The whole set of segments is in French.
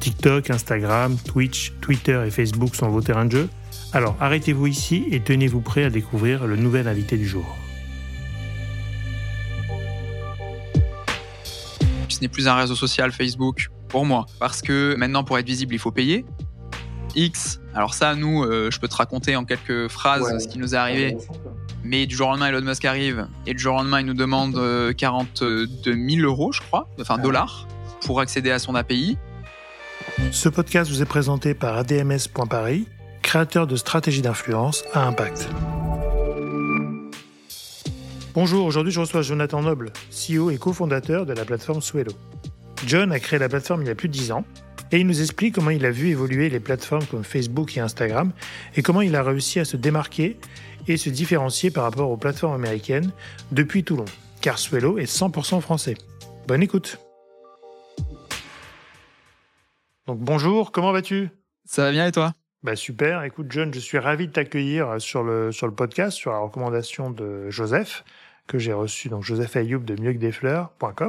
TikTok, Instagram, Twitch, Twitter et Facebook sont vos terrains de jeu Alors arrêtez-vous ici et tenez-vous prêt à découvrir le nouvel invité du jour. Ce n'est plus un réseau social Facebook pour moi, parce que maintenant pour être visible il faut payer. X, alors ça nous, euh, je peux te raconter en quelques phrases ce qui nous est arrivé. Mais du jour au lendemain, Elon Musk arrive et du jour au lendemain, il nous demande 42 000 euros, je crois, enfin dollars, pour accéder à son API. Ce podcast vous est présenté par ADMS.Paris, créateur de stratégies d'influence à impact. Bonjour, aujourd'hui je reçois Jonathan Noble, CEO et cofondateur de la plateforme Swello. John a créé la plateforme il y a plus de 10 ans et il nous explique comment il a vu évoluer les plateformes comme Facebook et Instagram et comment il a réussi à se démarquer et se différencier par rapport aux plateformes américaines depuis Toulon, car Swello est 100% français. Bonne écoute donc bonjour, comment vas-tu? Ça va bien et toi? Bah super, écoute John, je suis ravi de t'accueillir sur le, sur le podcast, sur la recommandation de Joseph, que j'ai reçu, donc Joseph Ayoub de mieux que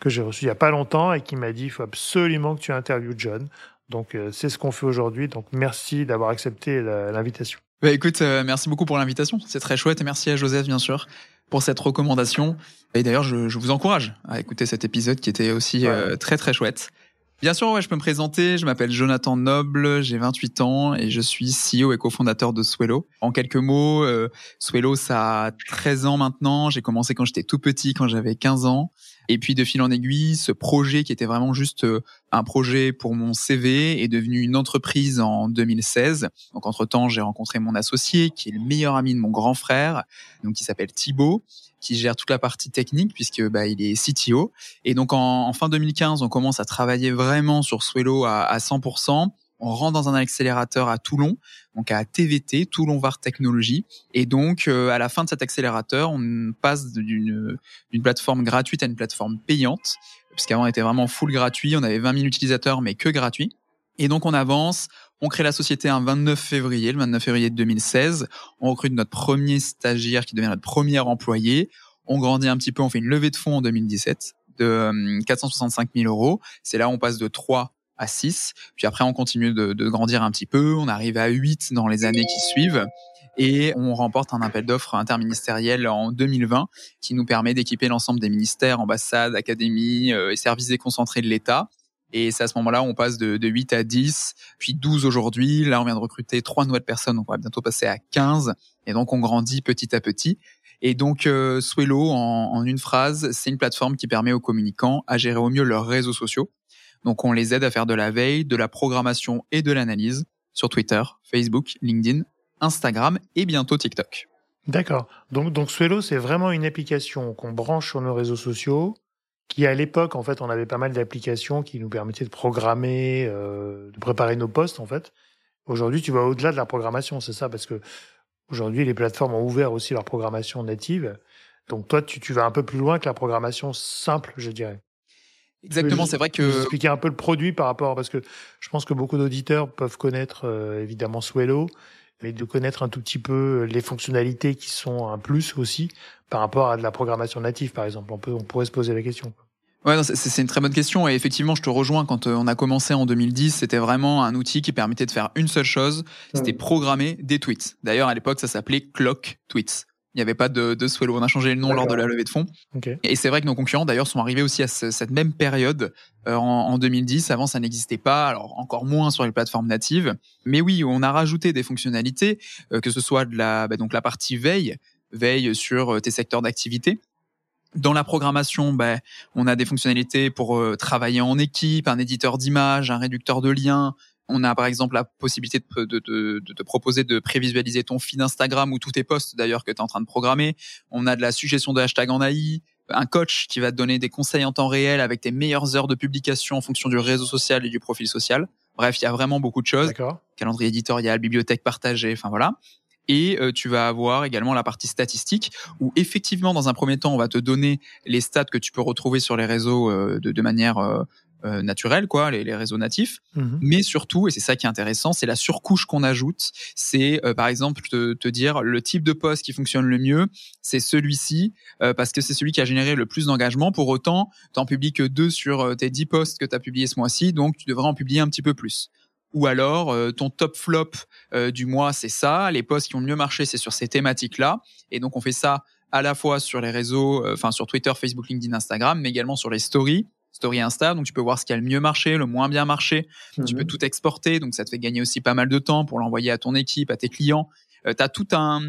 que j'ai reçu il y a pas longtemps et qui m'a dit il faut absolument que tu interviewes John. Donc euh, c'est ce qu'on fait aujourd'hui, donc merci d'avoir accepté l'invitation. Bah écoute, euh, merci beaucoup pour l'invitation, c'est très chouette et merci à Joseph bien sûr pour cette recommandation. Et d'ailleurs je, je, vous encourage à écouter cet épisode qui était aussi euh, très très chouette. Bien sûr, ouais, je peux me présenter. Je m'appelle Jonathan Noble, j'ai 28 ans et je suis CEO et cofondateur de Swello. En quelques mots, euh, Swello, ça a 13 ans maintenant. J'ai commencé quand j'étais tout petit, quand j'avais 15 ans. Et puis de fil en aiguille, ce projet qui était vraiment juste euh, un projet pour mon CV est devenu une entreprise en 2016. Donc entre-temps, j'ai rencontré mon associé qui est le meilleur ami de mon grand frère, donc qui s'appelle Thibaut qui gère toute la partie technique puisque bah, il est CTO. Et donc en, fin 2015, on commence à travailler vraiment sur Swello à, à 100% on rentre dans un accélérateur à Toulon, donc à TVT, Toulon Var Technologies. Et donc, euh, à la fin de cet accélérateur, on passe d'une plateforme gratuite à une plateforme payante, puisqu'avant on était vraiment full gratuit, on avait 20 000 utilisateurs, mais que gratuit. Et donc, on avance, on crée la société un 29 février, le 29 février 2016. On recrute notre premier stagiaire qui devient notre premier employé. On grandit un petit peu, on fait une levée de fonds en 2017 de 465 euh, 000 euros. C'est là où on passe de 3 à 6. Puis après, on continue de, de, grandir un petit peu. On arrive à 8 dans les années qui suivent. Et on remporte un appel d'offres interministériel en 2020 qui nous permet d'équiper l'ensemble des ministères, ambassades, académies euh, et services déconcentrés de l'État et c'est à ce moment-là on passe de, de 8 à 10, puis 12 aujourd'hui. Là, on vient de recruter trois nouvelles personnes, on va bientôt passer à 15. Et donc, on grandit petit à petit. Et donc, euh, Swello, en, en une phrase, c'est une plateforme qui permet aux communicants à gérer au mieux leurs réseaux sociaux. Donc, on les aide à faire de la veille, de la programmation et de l'analyse sur Twitter, Facebook, LinkedIn, Instagram et bientôt TikTok. D'accord. Donc, donc Swello, c'est vraiment une application qu'on branche sur nos réseaux sociaux qui à l'époque, en fait, on avait pas mal d'applications qui nous permettaient de programmer, euh, de préparer nos postes, en fait. Aujourd'hui, tu vas au-delà de la programmation, c'est ça, parce que aujourd'hui, les plateformes ont ouvert aussi leur programmation native. Donc toi, tu, tu vas un peu plus loin que la programmation simple, je dirais. Exactement, c'est vrai que. Expliquer un peu le produit par rapport, parce que je pense que beaucoup d'auditeurs peuvent connaître euh, évidemment Swello, mais de connaître un tout petit peu les fonctionnalités qui sont un plus aussi par rapport à de la programmation native, par exemple. On, peut, on pourrait se poser la question. Ouais, c'est une très bonne question et effectivement, je te rejoins. Quand euh, on a commencé en 2010, c'était vraiment un outil qui permettait de faire une seule chose, c'était programmer des tweets. D'ailleurs, à l'époque, ça s'appelait Clock Tweets. Il n'y avait pas de, de. On a changé le nom lors de la levée de fonds. Et c'est vrai que nos concurrents, d'ailleurs, sont arrivés aussi à cette même période euh, en, 2010. Avant, ça n'existait pas. Alors, encore moins sur les plateformes natives. Mais oui, on a rajouté des fonctionnalités, euh, que ce soit de la, bah, donc la partie veille, veille sur euh, tes secteurs d'activité. Dans la programmation, bah, on a des fonctionnalités pour travailler en équipe, un éditeur d'images, un réducteur de liens, on a par exemple la possibilité de, de, te proposer de prévisualiser ton feed Instagram ou tous tes posts d'ailleurs que tu es en train de programmer. On a de la suggestion de hashtag en AI, un coach qui va te donner des conseils en temps réel avec tes meilleures heures de publication en fonction du réseau social et du profil social. Bref, il y a vraiment beaucoup de choses. Calendrier éditorial, bibliothèque partagée, enfin voilà. Et euh, tu vas avoir également la partie statistique où effectivement, dans un premier temps, on va te donner les stats que tu peux retrouver sur les réseaux euh, de, de, manière euh, euh, naturels, quoi, les, les, réseaux natifs. Mhm. Mais surtout, et c'est ça qui est intéressant, c'est la surcouche qu'on ajoute. C'est euh, par exemple te, te, dire le type de poste qui fonctionne le mieux, c'est celui-ci euh, parce que c'est celui qui a généré le plus d'engagement. Pour autant, tu en publies que deux sur tes dix posts que tu as publiés ce mois-ci, donc tu devrais en publier un petit peu plus ou alors ton top flop du mois c'est ça, les posts qui ont le mieux marché c'est sur ces thématiques là et donc on fait ça à la fois sur les réseaux enfin sur Twitter, Facebook, LinkedIn, Instagram mais également sur les stories Story Insta, donc tu peux voir ce qui a le mieux marché, le moins bien marché. Tu peux mhm. tout exporter, donc ça te fait gagner aussi pas mal de temps pour l'envoyer à ton équipe, à tes clients. Euh, tu as tout un,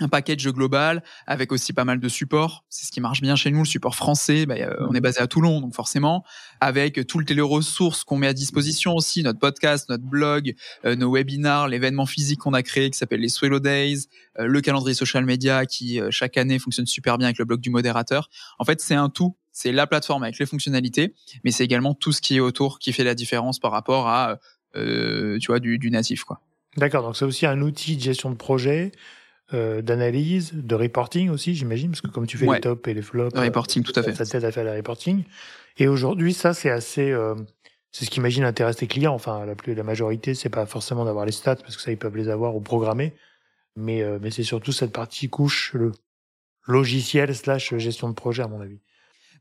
un package global avec aussi pas mal de supports. C'est ce qui marche bien chez nous, le support français. Bah, euh, on est basé à Toulon, donc forcément, avec tout le téléressources qu'on met à disposition aussi, notre podcast, notre blog, euh, nos webinars, l'événement physique qu'on a créé qui s'appelle les Swallow Days, le calendrier social media qui chaque année fonctionne super bien avec le blog du modérateur. En fait, c'est un tout c'est la plateforme avec les fonctionnalités, mais c'est également tout ce qui est autour qui fait la différence par rapport à, euh, tu vois, du, du natif, quoi. D'accord. Donc c'est aussi un outil de gestion de projet, euh, d'analyse, de reporting aussi, j'imagine, parce que comme tu fais les tops et les flops, le reporting, tout à fait. Ça t'aide à faire le reporting. Et aujourd'hui, ça c'est assez, euh, c'est ce qui imagine intéresse tes clients. Enfin, la plus, la majorité, c'est pas forcément d'avoir les stats parce que ça ils peuvent les avoir ou programmer, mais euh, mais c'est surtout cette partie couche, le logiciel slash gestion de projet à mon avis.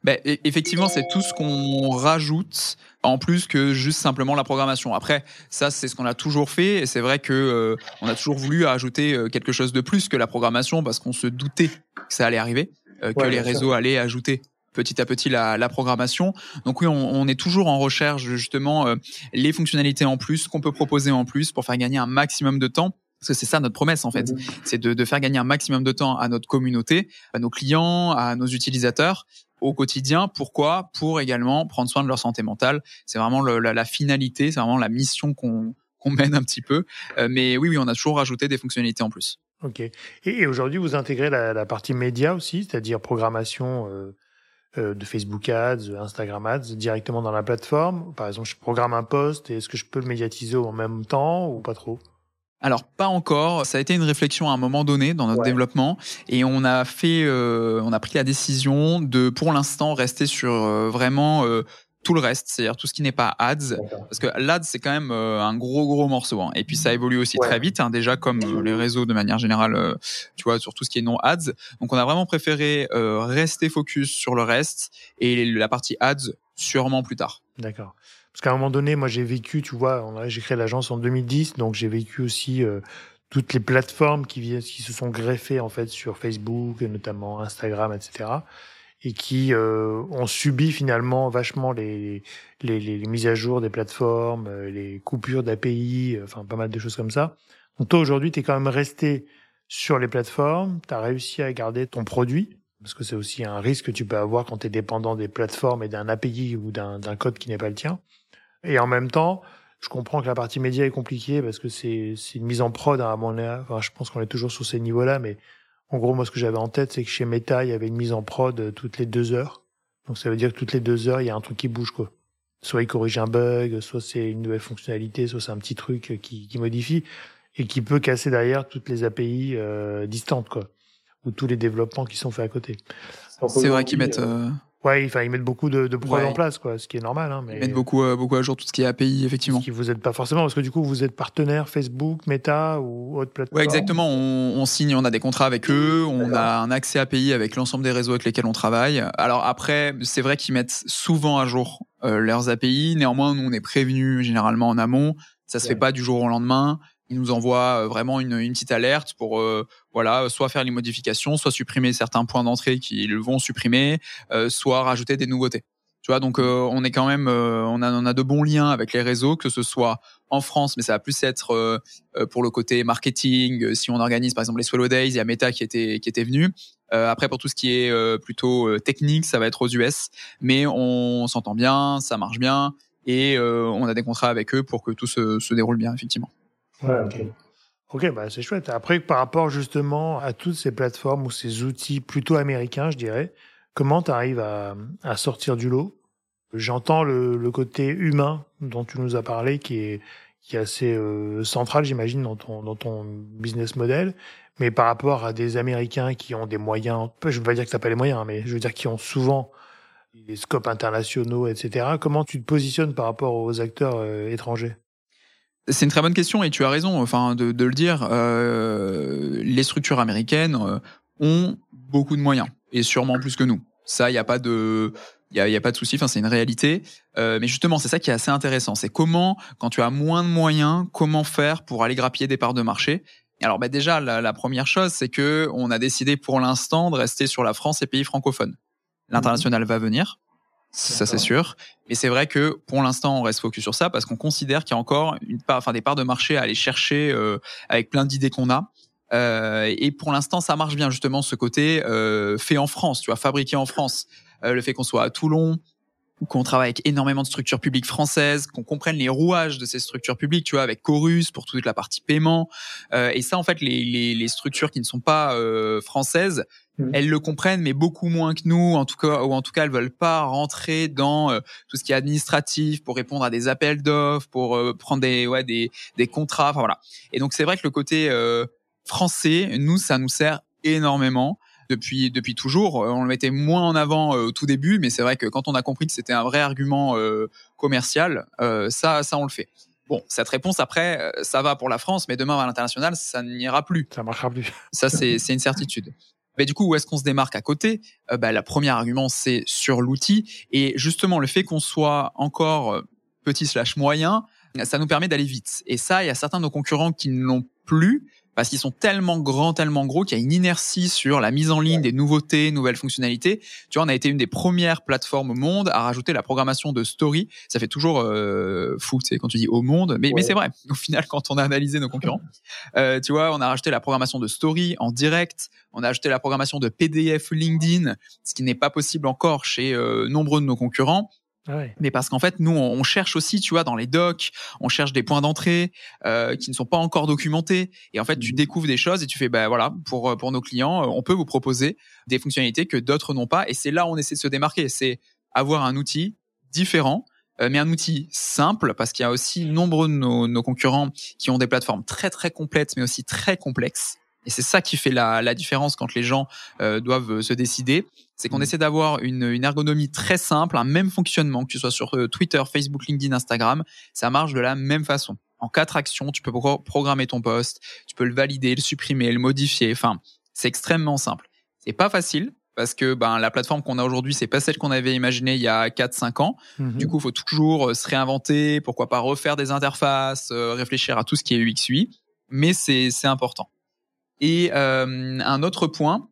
Ben, effectivement, c'est tout ce qu'on rajoute en plus que juste simplement la programmation. Après, ça, c'est ce qu'on a toujours fait. Et c'est vrai que euh, on a toujours voulu ajouter euh, quelque chose de plus que la programmation parce qu'on se doutait que ça allait arriver, euh, que les réseaux allaient ajouter petit à petit la, la programmation. Donc oui, on, on, est toujours en recherche justement les fonctionnalités en plus qu'on peut proposer en plus pour faire gagner un maximum de temps. Parce que c'est ça notre promesse en fait, mmh c'est de, de, faire gagner un maximum de temps à notre communauté, à nos clients, à nos utilisateurs, au quotidien. Pourquoi? Pour également prendre soin de leur santé mentale. C'est vraiment la, finalité, c'est vraiment la mission qu'on mène un petit peu. Euh, mais oui, oui, on a toujours rajouté des fonctionnalités en plus. Ok. Et, aujourd'hui, vous intégrez la, partie média aussi, c'est-à-dire programmation euh, euh, de Facebook Ads, Instagram Ads directement dans la plateforme? Par exemple, je programme un post et est-ce que je peux le médiatiser en même temps ou pas trop? Alors pas encore. Ça a été une réflexion à un moment donné dans notre développement et on a fait, euh, on a pris la décision de, pour l'instant, rester sur euh, vraiment euh, tout le reste, c'est-à-dire tout ce qui n'est pas ads, parce que l'ads c'est quand même un gros gros morceau. Hein. Et puis ça évolue aussi très vite, hein, déjà comme les réseaux de manière générale, tu vois, sur tout ce qui est non ads. Donc on a vraiment préféré rester focus sur le reste et la partie ads sûrement plus tard. D'accord. Parce qu'à un moment donné, moi, j'ai vécu, tu vois, j'ai créé l'agence en 2010, donc j'ai vécu aussi euh, toutes les plateformes qui, qui se sont greffées en fait sur Facebook, notamment Instagram, etc., et qui euh, ont subi finalement vachement les, les, les, mises à jour des plateformes, euh, les coupures d'API, enfin pas mal de choses comme ça. Donc toi aujourd'hui, tu es quand même resté sur les plateformes, tu as réussi à garder ton produit, parce que c'est aussi un risque que tu peux avoir quand tu es dépendant des plateformes et d'un API ou d'un code qui n'est pas le tien. Et en même temps, je comprends que la partie média est compliquée parce que c'est une mise en prod à mon avis. Enfin, je pense qu'on est toujours sur ces niveaux-là, mais en gros, moi, ce que j'avais en tête, c'est que chez Meta, il y avait une mise en prod euh, toutes les deux heures. Donc, ça veut dire que toutes les deux heures, il y a un truc qui bouge, quoi. Soit il corrige un bug, soit c'est une nouvelle fonctionnalité, soit c'est un petit truc qui, qui, modifie et qui peut casser derrière toutes les API euh, distantes, quoi, ou tous les développements qui sont faits à côté. C'est vrai qu'ils mettent. Euh, euh Ouais, enfin, ils mettent beaucoup de, de projets en place, quoi, ce qui est normal. Hein, mais... Ils mettent beaucoup, euh, beaucoup à jour tout ce qui est API, effectivement. Ce qui vous aide pas forcément, parce que du coup, vous êtes partenaire Facebook, Meta ou autre plateforme. Ouais, exactement. On, on, signe, on a des contrats avec eux, on a un accès API avec l'ensemble des réseaux avec lesquels on travaille. Alors après, c'est vrai qu'ils mettent souvent à jour euh, leurs API. Néanmoins, nous, on est prévenus généralement en amont. Ça se fait pas du jour au lendemain il nous envoie euh, vraiment une, une petite alerte pour euh, voilà soit faire les modifications, soit supprimer certains points d'entrée qu'ils vont supprimer, euh, soit rajouter des nouveautés. Tu vois, donc on est quand même, on a on a de bons liens avec les réseaux, que ce soit en France, mais ça va plus être pour le côté marketing. Si on organise par exemple les Swallow Days, il y a Meta qui était qui était venu. après pour tout ce qui est plutôt technique, ça va être aux US, mais on s'entend bien, ça marche bien et on a des contrats avec eux pour que tout se, se déroule bien effectivement. Ouais, ok. Ok, bah c'est chouette. Après, par rapport justement à toutes ces plateformes ou ces outils plutôt américains, je dirais, comment tu arrives à, à, sortir du lot? J'entends le, côté humain dont tu nous as parlé, qui est, qui est assez euh, central, j'imagine, dans ton, dans ton business model. Mais par rapport à des Américains qui ont des moyens, je ne veux pas dire que t'as pas les moyens, mais je veux dire qui ont souvent des scopes internationaux, etc. Comment tu te positionnes par rapport aux acteurs euh, étrangers? C'est une très bonne question et tu as raison enfin, de, le dire. Euh, les structures américaines euh, ont beaucoup de moyens et sûrement plus que nous. Ça, il n'y a pas de, il y a, pas de souci. Enfin, c'est une réalité. mais justement, c'est ça qui est assez intéressant. C'est comment, quand tu as moins de moyens, comment faire pour aller grappiller des parts de marché? Alors, bah, déjà, la, première chose, c'est que on a décidé pour l'instant de rester sur la France et pays francophones. L'international va venir, ça c'est sûr. Mais c'est vrai que pour l'instant, on reste focus sur ça parce qu'on considère qu'il y a encore une part, enfin des parts de marché à aller chercher euh, avec plein d'idées qu'on a. Euh, et pour l'instant, ça marche bien justement ce côté euh, fait en France, tu vois, fabriqué en France. Euh, le fait qu'on soit à Toulon, qu'on travaille avec énormément de structures publiques françaises, qu'on comprenne les rouages de ces structures publiques, tu vois, avec Chorus pour toute la partie paiement. Euh, et ça, en fait, les, les, les, structures qui ne sont pas euh, françaises, mmh. elles le comprennent, mais beaucoup moins que nous, en tout cas, ou en tout cas, elles veulent pas rentrer dans euh, tout ce qui est administratif pour répondre à des appels d'offres, pour euh, prendre des, ouais, des, des contrats, enfin voilà. Et donc, c'est vrai que le côté euh, français, nous, ça nous sert énormément depuis depuis toujours. Euh, on le mettait moins en avant euh, au tout début, mais c'est vrai que quand on a compris que c'était un vrai argument euh, commercial, ça ça on le fait. Bon, cette réponse après, ça va pour la France, mais demain à l'international, ça n'ira plus. Ça marchera plus. ça c'est c'est une certitude. Mais du coup, où est-ce qu'on se démarque à côté? Bah, La première argument, c'est sur l'outil. Et justement, le fait qu'on soit encore petit slash moyen, ça nous permet d'aller vite. Et ça, il y a certains de nos concurrents qui ne l'ont plus parce qu'ils sont tellement grands, tellement gros qu'il y a une inertie sur la mise en ligne des nouveautés, nouvelles fonctionnalités. Tu vois, on a été une des premières plateformes au monde à rajouter la programmation de story. Ça fait toujours euh, fou, tu sais, quand tu dis au monde, mais, mais c'est vrai. Au final, quand on a analysé nos concurrents, euh, tu vois, on a rajouté la programmation de story en direct. On a ajouté la programmation de PDF LinkedIn, ce qui n'est pas possible encore chez euh, nombreux de nos concurrents. Ah Mais parce qu'en fait, nous, on cherche aussi, tu vois, dans les docs, on cherche des points d'entrée euh, qui ne sont pas encore documentés. Et en fait, tu mmh. découvres des choses et tu fais, ben voilà, pour pour nos clients, euh, on peut vous proposer des fonctionnalités que d'autres n'ont pas. Et c'est là où on essaie de se démarquer. C'est avoir un outil différent, euh, mais un outil simple, parce qu'il y a aussi nombreux de nos, nos concurrents qui ont des plateformes très très complètes, mais aussi très complexes. Et c'est ça qui fait la, la, différence quand les gens euh, doivent se décider. C'est qu'on mmh. essaie d'avoir une, une, ergonomie très simple, un même fonctionnement, que tu sois sur euh, Twitter, Facebook, LinkedIn, Instagram. Ça marche de la même façon. En quatre actions, tu peux programmer ton post, tu peux le valider, le supprimer, le modifier. Enfin, c'est extrêmement simple. C'est pas facile parce que ben la plateforme qu'on a aujourd'hui, c'est pas celle qu'on avait imaginée il y a 4-5 ans. Mmh du coup, il faut toujours euh, se réinventer, pourquoi pas refaire des interfaces, réfléchir à tout ce qui est UX UI, mais c'est important. Et euh, un autre point,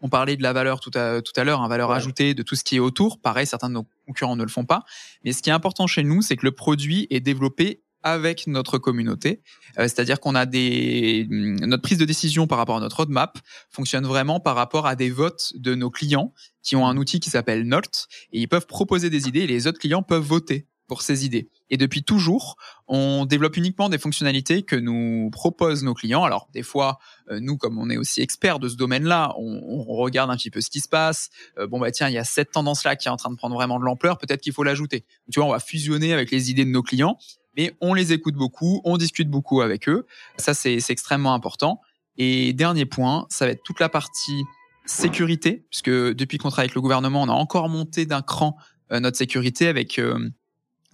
on parlait de la valeur tout à, tout à l'heure, un valeur ajoutée de tout ce qui est autour. Pareil, certains de nos concurrents ne le font pas. Mais ce qui est important chez nous, c'est que le produit est développé avec notre communauté. Euh, c'est-à-dire qu'on a des notre prise de décision par rapport à notre roadmap fonctionne vraiment par rapport à des votes de nos clients qui ont un outil qui s'appelle Note et ils peuvent proposer des idées et les autres clients peuvent voter pour ces idées. Et depuis toujours, on développe uniquement des fonctionnalités que nous proposent nos clients. Alors des fois, euh, nous, comme on est aussi experts de ce domaine-là, on, on, regarde un petit peu ce qui se passe. Euh, bon bah tiens, il y a cette tendance-là qui est en train de prendre vraiment de l'ampleur. Peut-être qu'il faut l'ajouter. Tu vois, on va fusionner avec les idées de nos clients, mais on les écoute beaucoup, on discute beaucoup avec eux. Ça, c'est extrêmement important. Et dernier point, ça va être toute la partie sécurité, puisque depuis qu'on travaille avec le gouvernement, on a encore monté d'un cran euh, notre sécurité avec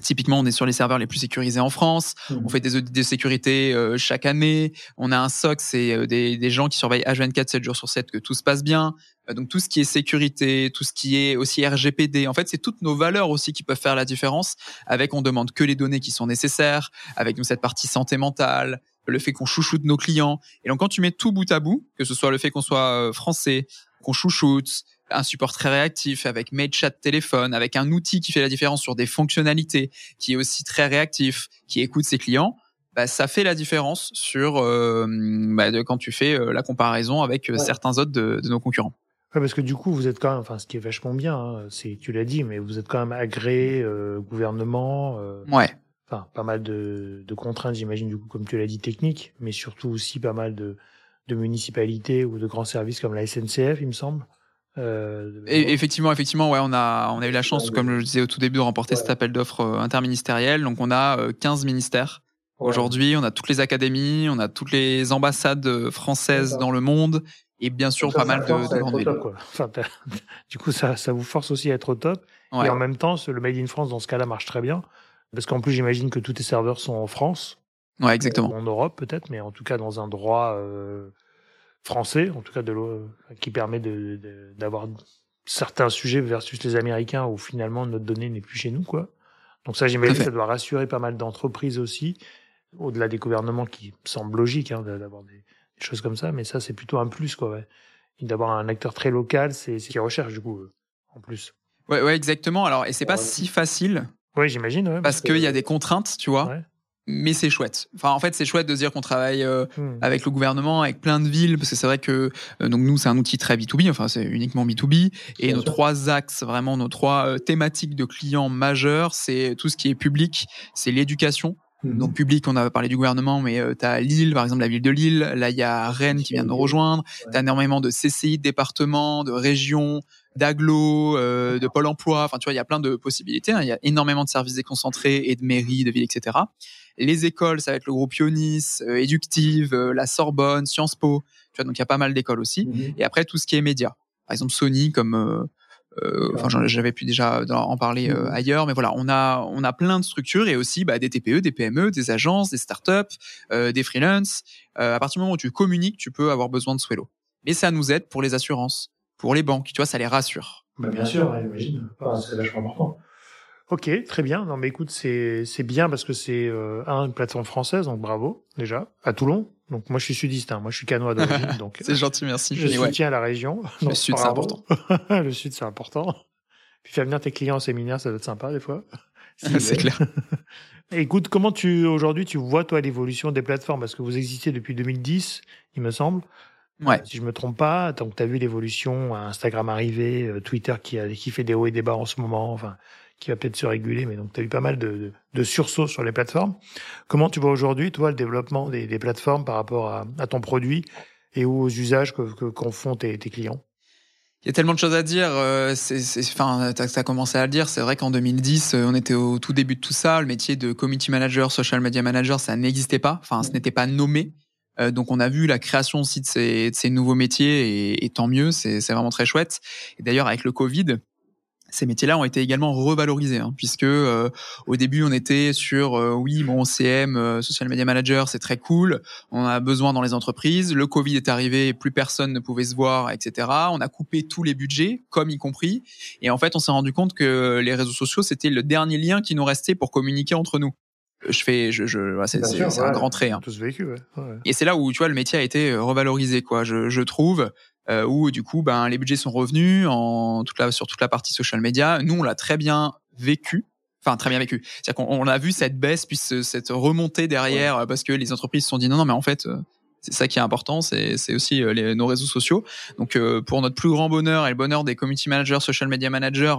Typiquement, on est sur les serveurs les plus sécurisés en France. Mmh. On fait des audits de sécurité euh, chaque année. On a un SOC, c'est euh, des, des, gens qui surveillent H24 7 jours sur 7 que tout se passe bien. Euh, donc tout ce qui est sécurité, tout ce qui est aussi RGPD, en fait, c'est toutes nos valeurs aussi qui peuvent faire la différence. Avec, on demande que les données qui sont nécessaires. Avec nous cette partie santé mentale, le fait qu'on chouchoute nos clients. Et donc quand tu mets tout bout à bout, que ce soit le fait qu'on soit français, qu'on chouchoute, un support très réactif avec MailChat téléphone, avec un outil qui fait la différence sur des fonctionnalités, qui est aussi très réactif, qui écoute ses clients, bah, ça fait la différence sur euh, bah, de, quand tu fais euh, la comparaison avec euh, certains autres de, nos concurrents. Ouais, parce que du coup, vous êtes quand même, enfin, ce qui est vachement bien, hein, c'est, tu l'as dit, mais vous êtes quand même agréé gouvernement. ouais. Enfin, pas mal de, de contraintes, j'imagine, du coup, comme tu l'as dit, techniques, mais surtout aussi pas mal de, de municipalités ou de grands services comme la SNCF, il me semble. Et effectivement, effectivement, ouais, on a, on a eu la chance, comme je le disais au tout début, de remporter cet appel d'offres interministériel. Donc, on a 15 ministères. Aujourd'hui, on a toutes les académies, on a toutes les ambassades françaises dans le monde et bien sûr pas mal de, de grandes villes. Enfin, du coup, ça, ça vous force aussi à être au top. Et en même temps, le Made in France, dans ce cas-là, marche très bien. Parce qu'en plus, j'imagine que tous tes serveurs sont en France. Ouais, exactement. en Europe, peut-être, mais en tout cas dans un droit euh, français, en tout cas de qui permet d'avoir de, certains sujets versus les Américains où finalement notre donnée n'est plus chez nous, quoi. Donc ça, j'imagine que ça doit rassurer pas mal d'entreprises aussi, au-delà des gouvernements qui semblent logiques hein, d'avoir des, des, choses comme ça, mais ça, c'est plutôt un plus, quoi. Ouais. D'avoir un acteur très local, c'est ce qu'ils recherchent, du coup, en plus. Ouais, ouais, exactement. Alors, et c'est pas si facile. Oui, j'imagine. Ouais, parce, qu'il y a des contraintes, tu vois. Mais c'est chouette. Enfin, en fait, c'est chouette de dire qu'on travaille euh, hmm. avec le gouvernement, avec plein de villes, parce que c'est vrai que euh, donc nous, c'est un outil très B2B. Enfin, c'est uniquement B2B. Et nos trois axes, vraiment nos trois euh, thématiques de clients majeurs, c'est tout ce qui est public, c'est l'éducation. Hmm. Donc public, on a parlé du gouvernement, mais tu as Lille, par exemple la ville de Lille. Là, il y a Rennes qui vient de nous rejoindre. Tu as énormément de CCI, de départements, de régions, d'aglo, euh, de pôle emploi. Enfin, tu vois, il y a plein de possibilités. Hein. Il y a énormément de services déconcentrés et de mairies, de villes, etc. Les écoles, ça va être le groupe Ionis, euh, Éductive, euh, la Sorbonne, Sciences Po. Tu vois, donc il y a pas mal d'écoles aussi. Mhm. Et après, tout ce qui est médias. Par exemple, Sony, comme euh, enfin j'avais pu déjà en parler mhm. ailleurs mais voilà on a on a plein de structures et aussi bah, des TPE des PME des agences des startups euh, des freelances à partir du moment où tu communiques tu peux avoir besoin de Swello mais ça nous aide pour les assurances pour les banques. Tu vois, ça les rassure. Bah, bien sûr, j'imagine. c'est vachement important. Ok, très bien. Non, mais écoute, c'est c'est bien parce que c'est euh, une plateforme française, donc bravo déjà à Toulon. Donc moi je suis sudiste, hein. moi je suis canois d'origine, donc c'est gentil, merci. Je soutiens la région. le sud c'est important. le sud c'est important. Puis faire venir tes clients au séminaire, ça doit être sympa des fois. c'est clair. Écoute, comment tu aujourd'hui tu vois toi l'évolution des plateformes? Parce que vous existez depuis 2010, il me semble. Ouais. Si je me trompe pas, donc tu as vu l'évolution, Instagram arriver, euh, Twitter qui, a, qui fait des hauts et des bas en ce moment, enfin, qui va peut-être se réguler, mais donc tu as eu pas mal de, sursauts sur les plateformes. Comment tu vois aujourd'hui, toi, le développement des, plateformes par rapport à, ton produit et aux usages que, qu'en font tes, clients? Il y a tellement de choses à dire. Euh, c'est, enfin, as commencé à le dire. C'est vrai qu'en 2010, euh, on était au tout début de tout ça. Le métier de community manager, social media manager, ça n'existait pas. Enfin, ce n'était pas nommé. Euh, donc on a vu la création aussi de ces, nouveaux métiers et tant mieux, c'est vraiment très chouette. Et d'ailleurs avec le Covid, ces métiers-là ont été également revalorisés, hein, puisque euh, au début on était sur euh, oui bon CM, social media manager, c'est très cool, on a besoin dans les entreprises. Le Covid est arrivé, plus personne ne pouvait se voir, etc. On a coupé tous les budgets, comme y compris, et en fait on s'est rendu compte que les réseaux sociaux c'était le dernier lien qui nous restait pour communiquer entre nous je fais, je, je c'est un grand trait. Hein. vécu, ouais. Et c'est là où tu vois le métier a été euh, revalorisé, quoi. Je, je trouve. Euh, où du coup, ben les budgets sont revenus en toute la, sur toute la partie social media. Nous, on l'a très bien vécu. Enfin, très bien vécu. C'est-à-dire qu'on on a vu cette baisse puis cette remontée derrière euh, parce que les entreprises se sont dit non, non, mais en fait, euh, c'est ça qui est important, c'est aussi les, nos réseaux sociaux. Donc pour notre plus grand bonheur et le bonheur des community managers, social media managers,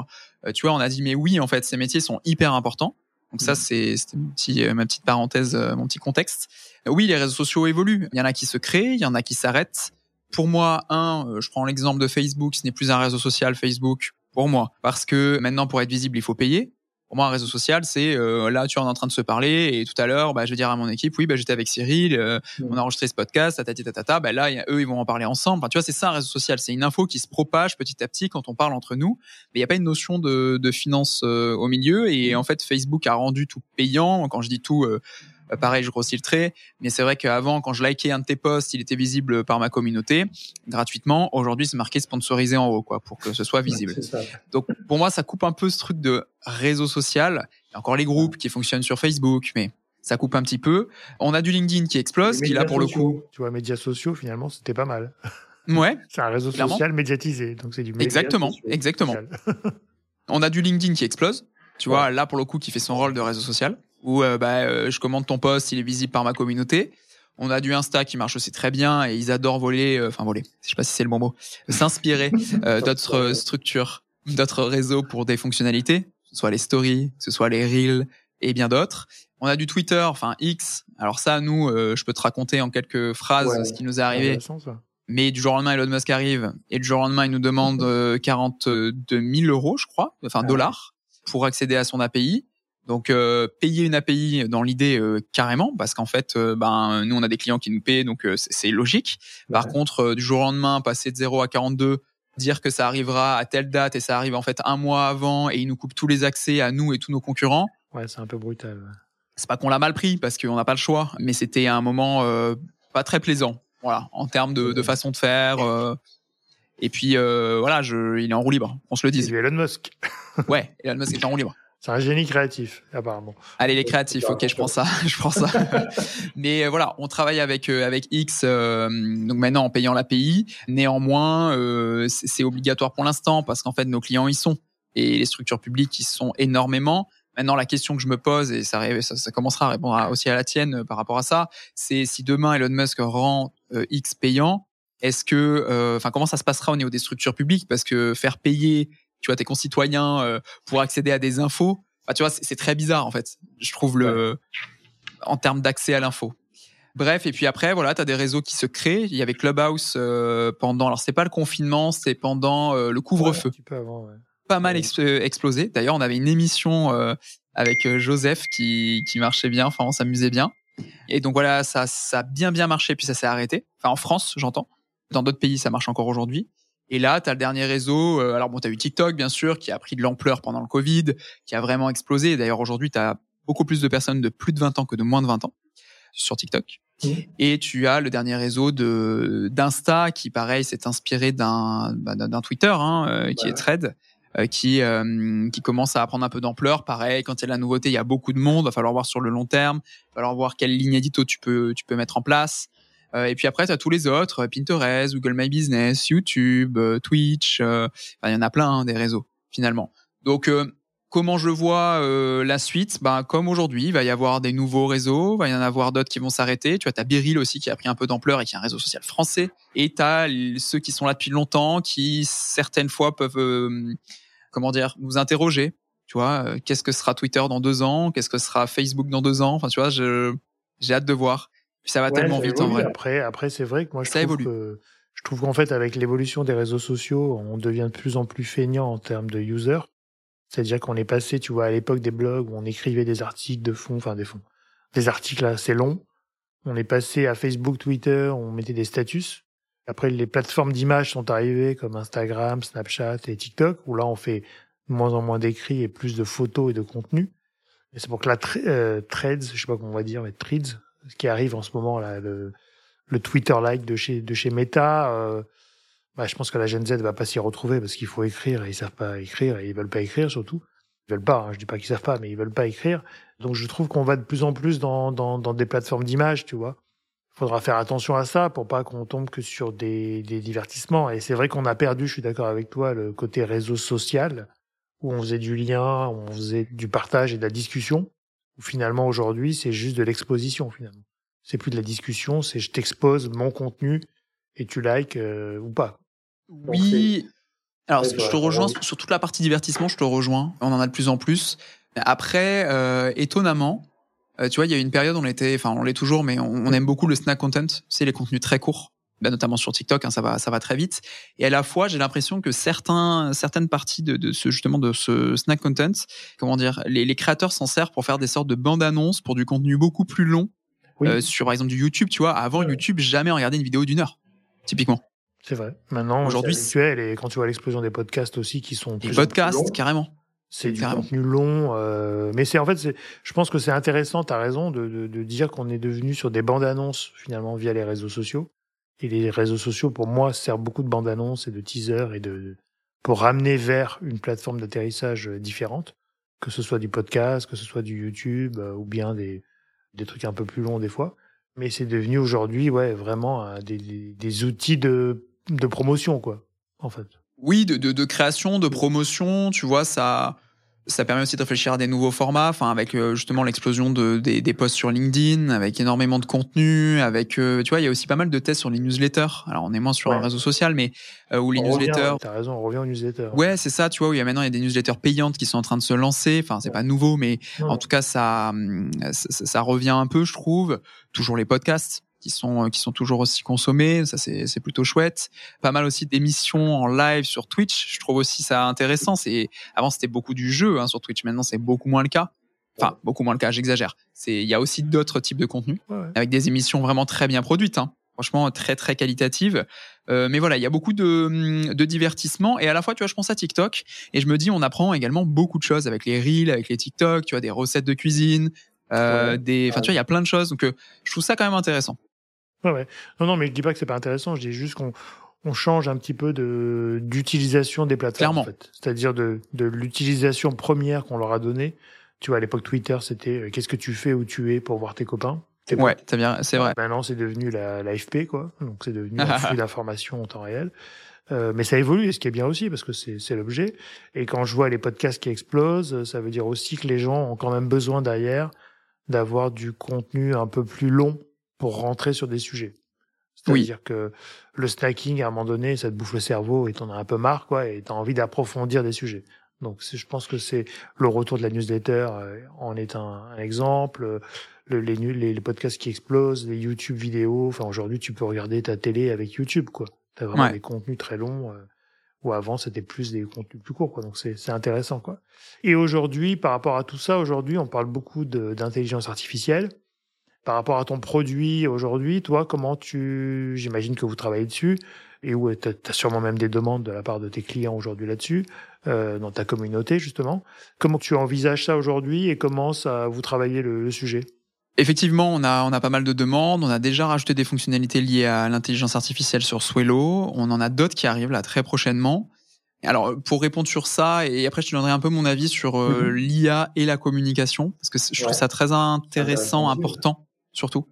tu vois, on a dit mais oui, en fait, ces métiers sont hyper importants. Donc ça, mm. c'est euh, ma petite parenthèse, euh, mon petit contexte. Oui, les réseaux sociaux évoluent. Il y en a qui se créent, il y en a qui s'arrêtent. Pour moi, un, euh, je prends l'exemple de Facebook, ce n'est plus un réseau social Facebook pour moi, parce que maintenant pour être visible, il faut payer. Pour moi, un réseau social, c'est euh, là, tu es en train de se parler et tout à l'heure, bah, je vais dire à mon équipe, oui, bah, j'étais avec Cyril, euh, on a enregistré ce podcast, tatati tatata. Bah, là, eux, ils vont en parler ensemble. Enfin, tu vois, c'est ça un réseau social. C'est une info qui se propage petit à petit quand on parle entre nous. Mais il n'y a pas une notion de, de finance euh, au milieu. Et en fait, Facebook a rendu tout payant. Quand je dis tout, euh, pareil, je grossis le trait, mais c'est vrai qu'avant, quand je likais un de tes posts, il était visible par ma communauté gratuitement. Aujourd'hui, c'est marqué sponsorisé en haut, quoi, pour que ce soit visible. Donc, pour moi, ça coupe un peu ce truc de réseau social. Il y a encore les groupes qui fonctionnent sur Facebook, mais ça coupe un petit peu. On a du LinkedIn qui explose, qui là pour le coup. Tu vois, médias sociaux, finalement, c'était pas mal. Ouais. c'est un réseau social médiatisé, donc c'est du. Exactement, exactement. On a du LinkedIn qui explose. Tu vois, là pour le coup, qui fait son rôle de réseau social où euh, bah, euh, je commande ton poste, il est visible par ma communauté. On a du Insta qui marche aussi très bien et ils adorent voler, euh, enfin voler, je sais pas si c'est le bon mot, s'inspirer d'autres structures, d'autres réseaux pour des fonctionnalités, que ce soit les stories, que ce soit les reels et bien d'autres. On a du Twitter, enfin X. Alors ça, nous, je peux te raconter en quelques phrases ce qui nous est arrivé. Mais du jour au lendemain, Elon Musk arrive et du jour au lendemain, il nous demande 42 000 euros, je crois, enfin ah dollars, pour accéder à son API. Donc euh, payer une API dans l'idée euh, carrément parce qu'en fait euh, ben nous on a des clients qui nous paient donc c'est logique. Par contre du jour au lendemain passer de 0 à 42 dire que ça arrivera à telle date et ça arrive en fait un mois avant et il nous coupe tous les accès à nous et tous nos concurrents. Ouais, c'est un peu brutal. C'est pas qu'on l'a mal pris parce qu'on n'a pas le choix, mais c'était un moment pas très plaisant. Voilà, en termes de, de façon de faire. et puis voilà, je, il est en roue libre, on se le dit. Elon Musk. ouais, Elon Musk est en roue libre. C'est un génie créatif, apparemment. Allez, les créatifs, ok, je prends ça, je prends ça. Mais euh, voilà, on travaille avec euh, avec X, euh, donc maintenant en payant l'API. Néanmoins, c'est obligatoire pour l'instant parce qu'en fait nos clients y sont et les structures publiques y sont énormément. Maintenant, la question que je me pose et ça, ça, commencera à répondre aussi à la tienne par rapport à ça, c'est si demain Elon Musk rend X payant, est-ce que, enfin, comment ça se passera au niveau des structures publiques? Parce que faire payer tu vois, tes concitoyens euh, pour accéder à des infos. Bah, tu vois, c'est très bizarre en fait. Je trouve le en termes d'accès à l'info. Bref, et puis après, voilà, tu as des réseaux qui se créent. Il y avait Clubhouse euh, pendant, alors c'est pas le confinement, c'est pendant euh, le couvre-feu. Pas mal explosé. D'ailleurs, on avait une émission avec Joseph qui, qui marchait bien, enfin on s'amusait bien. Et donc voilà, ça, ça a bien bien marché, puis ça s'est arrêté. Enfin en France, j'entends. Dans d'autres pays, ça marche encore aujourd'hui. Et là, tu as le dernier réseau. Euh, alors bon, tu as eu TikTok, bien sûr, qui a pris de l'ampleur pendant le Covid, qui a vraiment explosé. D'ailleurs, aujourd'hui, tu as beaucoup plus de personnes de plus de 20 ans que de moins de 20 ans sur TikTok. Mmh. Et tu as le dernier réseau de d'Insta qui, pareil, s'est inspiré d'un bah, d'un Twitter, hein, euh, qui est Thread, euh, qui qui commence à prendre un peu d'ampleur. Pareil, quand il y a la nouveauté, il y a beaucoup de monde. Va falloir voir sur le long terme. Va falloir voir quelle ligne édito tu peux tu peux mettre en place. Euh, et puis après, tu as tous les autres, euh, Pinterest, Google My Business, YouTube, euh, Twitch, il y en a plein hein, des réseaux finalement. Donc comment je vois la suite? Ben, Comme aujourd'hui, il va y avoir des nouveaux réseaux, il va y en avoir d'autres qui vont s'arrêter. Tu as Biril aussi qui a pris un peu d'ampleur et qui est un réseau social français. Et tu as ceux qui sont là depuis longtemps, qui certaines fois peuvent, comment dire, nous interroger. Tu vois, qu'est-ce que sera Twitter dans deux ans? Qu'est-ce que sera Facebook dans deux ans? Enfin, tu vois, j'ai hâte de voir ça va tellement vite en vrai. Après, après c'est vrai que moi je trouve que je trouve qu'en fait avec l'évolution des réseaux sociaux, on devient de plus en plus feignant en termes de users. C'est-à-dire qu'on est passé, tu vois, à l'époque des blogs où on écrivait des articles de fond, enfin des fonds, des articles assez longs. On est passé à Facebook, Twitter, on mettait des statuts. Après, les plateformes d'images sont arrivées comme Instagram, Snapchat et TikTok, où là on fait de moins en moins d'écrits et plus de photos et de contenu. Et c'est pour que la euh, threads, je sais pas comment on va dire, mais threads, ce qui arrive en ce moment là, le, le Twitter like de chez de chez Meta. Euh, bah, je pense que la Gen Z va pas s'y retrouver parce qu'il faut écrire et ils savent pas écrire et ils veulent pas écrire surtout. Ils veulent pas. Hein, je dis pas qu'ils savent pas, mais ils veulent pas écrire. Donc je trouve qu'on va de plus en plus dans dans, dans des plateformes d'image, tu vois. Faudra faire attention à ça pour pas qu'on tombe que sur des, des divertissements. Et c'est vrai qu'on a perdu, je suis d'accord avec toi, le côté réseau social où on faisait du lien, on faisait du partage et de la discussion finalement aujourd'hui c'est juste de l'exposition finalement. C'est plus de la discussion, c'est je t'expose mon contenu et tu likes euh, ou pas. Oui. Alors je te rejoins sur toute la partie divertissement, je te rejoins. On en a de plus en plus. Après, euh, étonnamment, euh, tu vois, il y a une période, on était, enfin, on l'est toujours, mais on, on, aime beaucoup le snack content. C'est les contenus très courts. Bah, notamment sur TikTok, hein, ça va, ça va très vite. Et à la fois, j'ai l'impression que certains, certaines parties de, de, ce justement de ce snack content, comment dire, les, les créateurs s'en servent pour faire des sortes de bandes annonces pour du contenu beaucoup plus long. Euh, sur par exemple du YouTube, tu vois. Avant YouTube, jamais regarder une vidéo d'une heure, typiquement. C'est vrai. Maintenant, aujourd'hui, c'est et quand tu vois l'explosion des podcasts aussi qui sont des podcasts carrément. C'est du contenu long, euh, mais c'est en fait, je pense que c'est intéressant. T'as raison de, de, de dire qu'on est devenu sur des bandes annonces finalement via les réseaux sociaux. Et les réseaux sociaux, pour moi, servent beaucoup de bandes annonces et de teasers et de pour ramener vers une plateforme d'atterrissage différente, que ce soit du podcast, que ce soit du YouTube euh, ou bien des des trucs un peu plus longs des fois. Mais c'est devenu aujourd'hui, ouais, vraiment des, des, outils de de promotion, quoi, en fait. Oui, de, de, de création, de promotion, tu vois, ça ça permet aussi de réfléchir à des nouveaux formats, enfin avec euh, justement l'explosion de, des, des, posts sur LinkedIn, avec énormément de contenu, avec euh, tu vois il y a aussi pas mal de tests sur les newsletters. Alors on est moins sur un réseau social, mais euh, où les newsletters. T'as raison, on revient aux newsletters. Ouais, c'est ça, tu vois où il y a maintenant il y a des newsletters payantes qui sont en train de se lancer. Enfin c'est pas nouveau, mais en tout cas ça, ça, ça revient un peu, je trouve. Toujours les podcasts qui sont qui sont toujours aussi consommés. Ça c'est c'est plutôt chouette. Pas mal aussi d'émissions en live sur Twitch. Je trouve aussi ça intéressant. C'est avant c'était beaucoup du jeu hein, sur Twitch. Maintenant c'est beaucoup moins le cas. Enfin beaucoup moins le cas. J'exagère. C'est il y a aussi d'autres types de contenus avec des émissions vraiment très bien produites. Hein. Franchement très très qualitatives. Euh, mais voilà, il y a beaucoup de, de divertissement et à la fois, tu vois, je pense à TikTok et je me dis, on apprend également beaucoup de choses avec les reels, avec les TikTok, tu vois, des recettes de cuisine, euh, des, enfin, tu vois, il y a plein de choses. Donc, euh, je trouve ça quand même intéressant. Ouais, ouais. Non, non, mais je dis pas que c'est pas intéressant. Je dis juste qu'on on change un petit peu de d'utilisation des plateformes. Clairement. En fait. C'est-à-dire de, de l'utilisation première qu'on leur a donnée. Tu vois, à l'époque Twitter, c'était euh, qu'est-ce que tu fais où tu es pour voir tes copains? Ouais, c'est bien, c'est vrai. Maintenant, c'est devenu la, l'AFP, quoi. Donc, c'est devenu un flux d'informations en temps réel. Euh, mais ça évolue, et ce qui est bien aussi, parce que c'est, c'est l'objet. Et quand je vois les podcasts qui explosent, ça veut dire aussi que les gens ont quand même besoin derrière d'avoir du contenu un peu plus long pour rentrer sur des sujets. C'est-à-dire que le snacking, à un moment donné, ça te bouffe le cerveau et t'en as un peu marre, quoi, et t'as envie d'approfondir des sujets. Donc, je pense que c'est le retour de la newsletter euh, en est un, un exemple. Le, les, les, les, podcasts qui explosent, les YouTube vidéos. Enfin, aujourd'hui, tu peux regarder ta télé avec YouTube, quoi. T'as vraiment Ouais. des contenus très longs. Euh, où avant, c'était plus des contenus plus courts, quoi. Donc, c'est c'est intéressant, quoi. Et aujourd'hui, par rapport à tout ça, aujourd'hui, on parle beaucoup d'intelligence artificielle. Par rapport à ton produit aujourd'hui, toi, comment tu, j'imagine que vous travaillez dessus et où tu as sûrement même des demandes de la part de tes clients aujourd'hui là-dessus, euh, dans ta communauté justement. Comment tu envisages ça aujourd'hui et comment ça vous travaillez le, le sujet? Effectivement, on a, on a pas mal de demandes. On a déjà rajouté des fonctionnalités liées à l'intelligence artificielle sur Swello. On en a d'autres qui arrivent là très prochainement. Alors, pour répondre sur ça, et après je te donnerai un peu mon avis sur euh, Mhm. l'IA et la communication, parce que je Ouais. trouve ça très intéressant, important, surtout,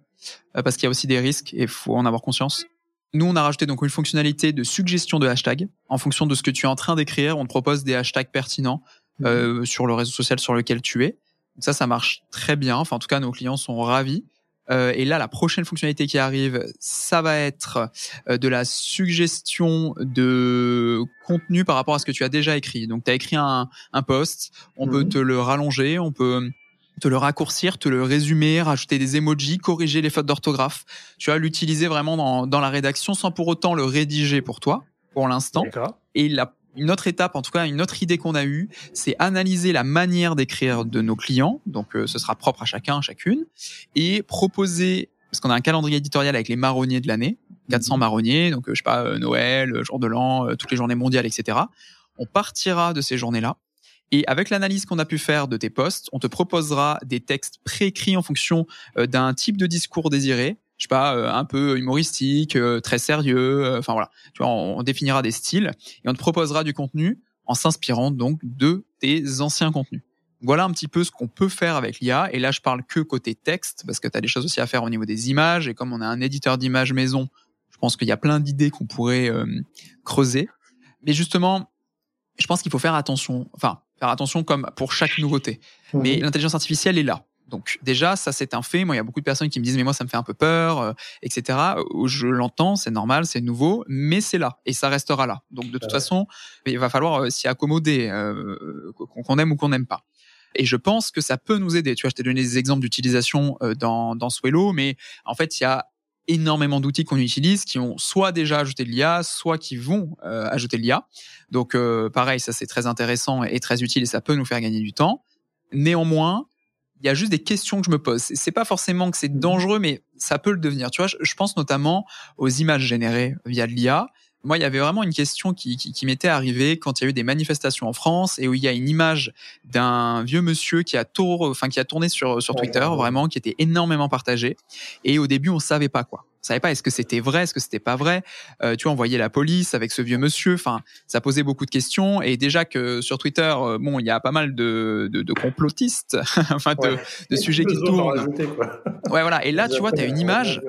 euh, parce qu'il y a aussi des risques et il faut en avoir conscience. Nous, on a rajouté donc une fonctionnalité de suggestion de hashtags. En fonction de ce que tu es en train d'écrire, on te propose des hashtags pertinents euh, sur le réseau social sur lequel tu es. Donc ça, ça marche très bien. Enfin, en tout cas, nos clients sont ravis. Euh, et là, la prochaine fonctionnalité qui arrive, ça va être euh, de la suggestion de contenu par rapport à ce que tu as déjà écrit. Donc, tu as écrit un, un post, on peut Mhm. te le rallonger, on peut te le raccourcir, te le résumer, rajouter des emojis, corriger les fautes d'orthographe. Tu vas l'utiliser vraiment dans, dans la rédaction sans pour autant le rédiger pour toi, pour l'instant. Et la, une autre étape, en tout cas une autre idée qu'on a eue, c'est analyser la manière d'écrire de nos clients. Donc euh, ce sera propre à chacun, à chacune, et proposer, parce qu'on a un calendrier éditorial avec les marronniers de l'année, 400 marronniers, donc euh, je sais pas, euh, Noël, euh, jour de l'an, euh, toutes les journées mondiales, etc. On partira de ces journées-là. Et avec l'analyse qu'on a pu faire de tes posts, on te proposera des textes préécrits en fonction euh, d'un type de discours désiré. Je sais pas, euh, un peu humoristique, euh, très sérieux. Enfin voilà, tu vois, on, définira des styles et on te proposera du contenu en s'inspirant donc de tes anciens contenus. Voilà un petit peu ce qu'on peut faire avec l'IA. Et là, je parle que côté texte, parce que tu as des choses aussi à faire au niveau des images. Et comme on a un éditeur d'images maison, je pense qu'il y a plein d'idées qu'on pourrait creuser. Mais justement, je pense qu'il faut faire attention. Enfin, faire attention comme pour chaque nouveauté. Mais l'intelligence artificielle est là. Donc déjà, ça c'est un fait. Moi, il y a beaucoup de personnes qui me disent mais moi ça me fait un peu peur, euh, etc. Euh, Je l'entends, c'est normal, c'est nouveau, mais c'est là et ça restera là. Donc de toute Ouais. façon, il va falloir euh, s'y accommoder, euh, qu'on qu'on aime ou qu'on n'aime pas. Et je pense que ça peut nous aider. Tu vois, je t'ai donné des exemples d'utilisation euh, dans dans Swello, mais en fait, il y a énormément d'outils qu'on utilise qui ont soit déjà ajouté de l'IA, soit qui vont euh, ajouter de l'IA. Donc euh, pareil, ça c'est très intéressant et très utile et ça peut nous faire gagner du temps. Néanmoins, il y a juste des questions que je me pose. C'est- pas forcément que c'est dangereux, mais ça peut le devenir. Tu vois, je, je pense notamment aux images générées via de l'IA. Moi, il y avait vraiment une question qui, qui, qui m'était arrivée quand il y a eu des manifestations en France et où il y a une image d'un vieux monsieur qui a, tour, enfin, qui a tourné sur, sur Twitter, vraiment, qui était énormément partagé. Et au début, on savait pas quoi. On savait pas est-ce que c'était vrai, est-ce que c'était pas vrai. Euh, tu vois, on voyait la police avec ce vieux monsieur. Enfin, ça posait beaucoup de questions. Et déjà que sur Twitter, euh, bon, il y a pas mal de, de, de complotistes, enfin, de, Ouais. de sujets qui tournent. Ouais, voilà. Et là, tu vois, tu as une image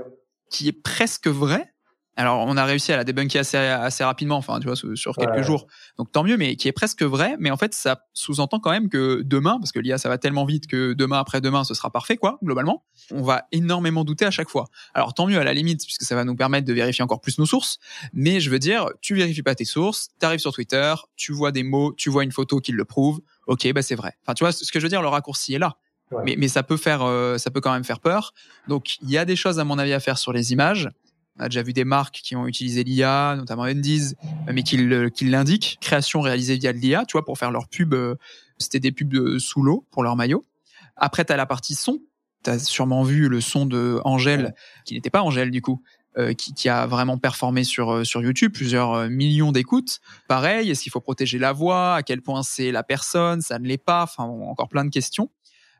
qui est presque vraie. Alors, on a réussi à la débunker assez, assez rapidement, enfin, tu vois, sur sur quelques Ouais. jours. Donc, tant mieux, mais qui est presque vraie. Mais en fait, ça sous-entend quand même que demain, parce que l'IA, ça va tellement vite que demain, après-demain, ce sera parfait, quoi, globalement. On va énormément douter à chaque fois. Alors, tant mieux à la limite, puisque ça va nous permettre de vérifier encore plus nos sources. Mais je veux dire, tu vérifies pas tes sources, t'arrives sur Twitter, tu vois des mots, tu vois une photo qui le prouve. Ok, bah, c'est vrai. Enfin, tu vois, ce que je veux dire, le raccourci est là. mais, mais ça peut faire, ça peut quand même faire peur. Donc il y a des choses à mon avis à faire sur les images. On a déjà vu des marques qui ont utilisé l'IA, notamment Undies, mais qui, l'indiquent. Création réalisée via l'IA, tu vois, pour faire leur pub. Euh, c'était des pubs sous l'eau pour leur maillot. Après, tu as la partie son. Tu as sûrement vu le son de Angèle, qui n'était pas Angèle du coup, euh, qui, a vraiment performé sur, euh, YouTube, plusieurs millions d'écoutes. Pareil, est-ce qu'il faut protéger la voix? À quel point c'est la personne? Ça ne l'est pas? Enfin, encore plein de questions.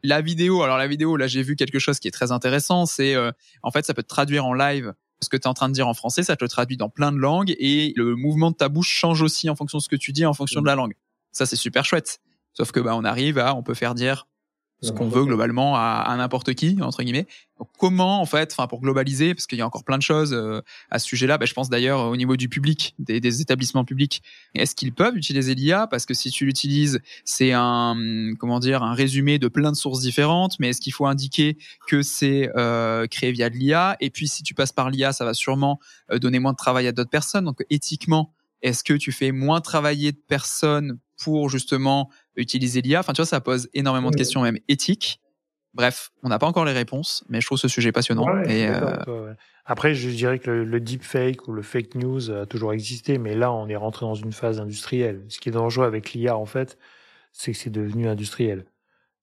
La vidéo, alors la vidéo, là j'ai vu quelque chose qui est très intéressant, c'est en fait ça peut te traduire en live ce que tu es en train de dire en français, ça te le traduit dans plein de langues et le mouvement de ta bouche change aussi en fonction de ce que tu dis, en fonction de la langue. Ça, c'est super chouette. Sauf que bah, on arrive à, on peut faire dire ce qu'on veut globalement à, n'importe qui entre guillemets. Donc, comment en fait, enfin pour globaliser, parce qu'il y a encore plein de choses euh, à ce sujet-là. Bah, je pense d'ailleurs au niveau du public, des, des établissements publics, est-ce qu'ils peuvent utiliser l'IA Parce que si tu l'utilises, c'est un comment dire un résumé de plein de sources différentes. Mais est-ce qu'il faut indiquer que c'est euh, créé via de l'IA Et puis si tu passes par l'IA, ça va sûrement euh, donner moins de travail à d'autres personnes. Donc éthiquement, est-ce que tu fais moins travailler de personnes pour justement utiliser l'IA Enfin, tu vois, ça pose énormément de questions, même éthiques. Bref, on n'a pas encore les réponses, mais je trouve ce sujet passionnant. et euh, Après, je dirais que le, deepfake ou le fake news a toujours existé, mais là, on est rentré dans une phase industrielle. Ce qui est dangereux avec l'IA, en fait, c'est que c'est devenu industriel.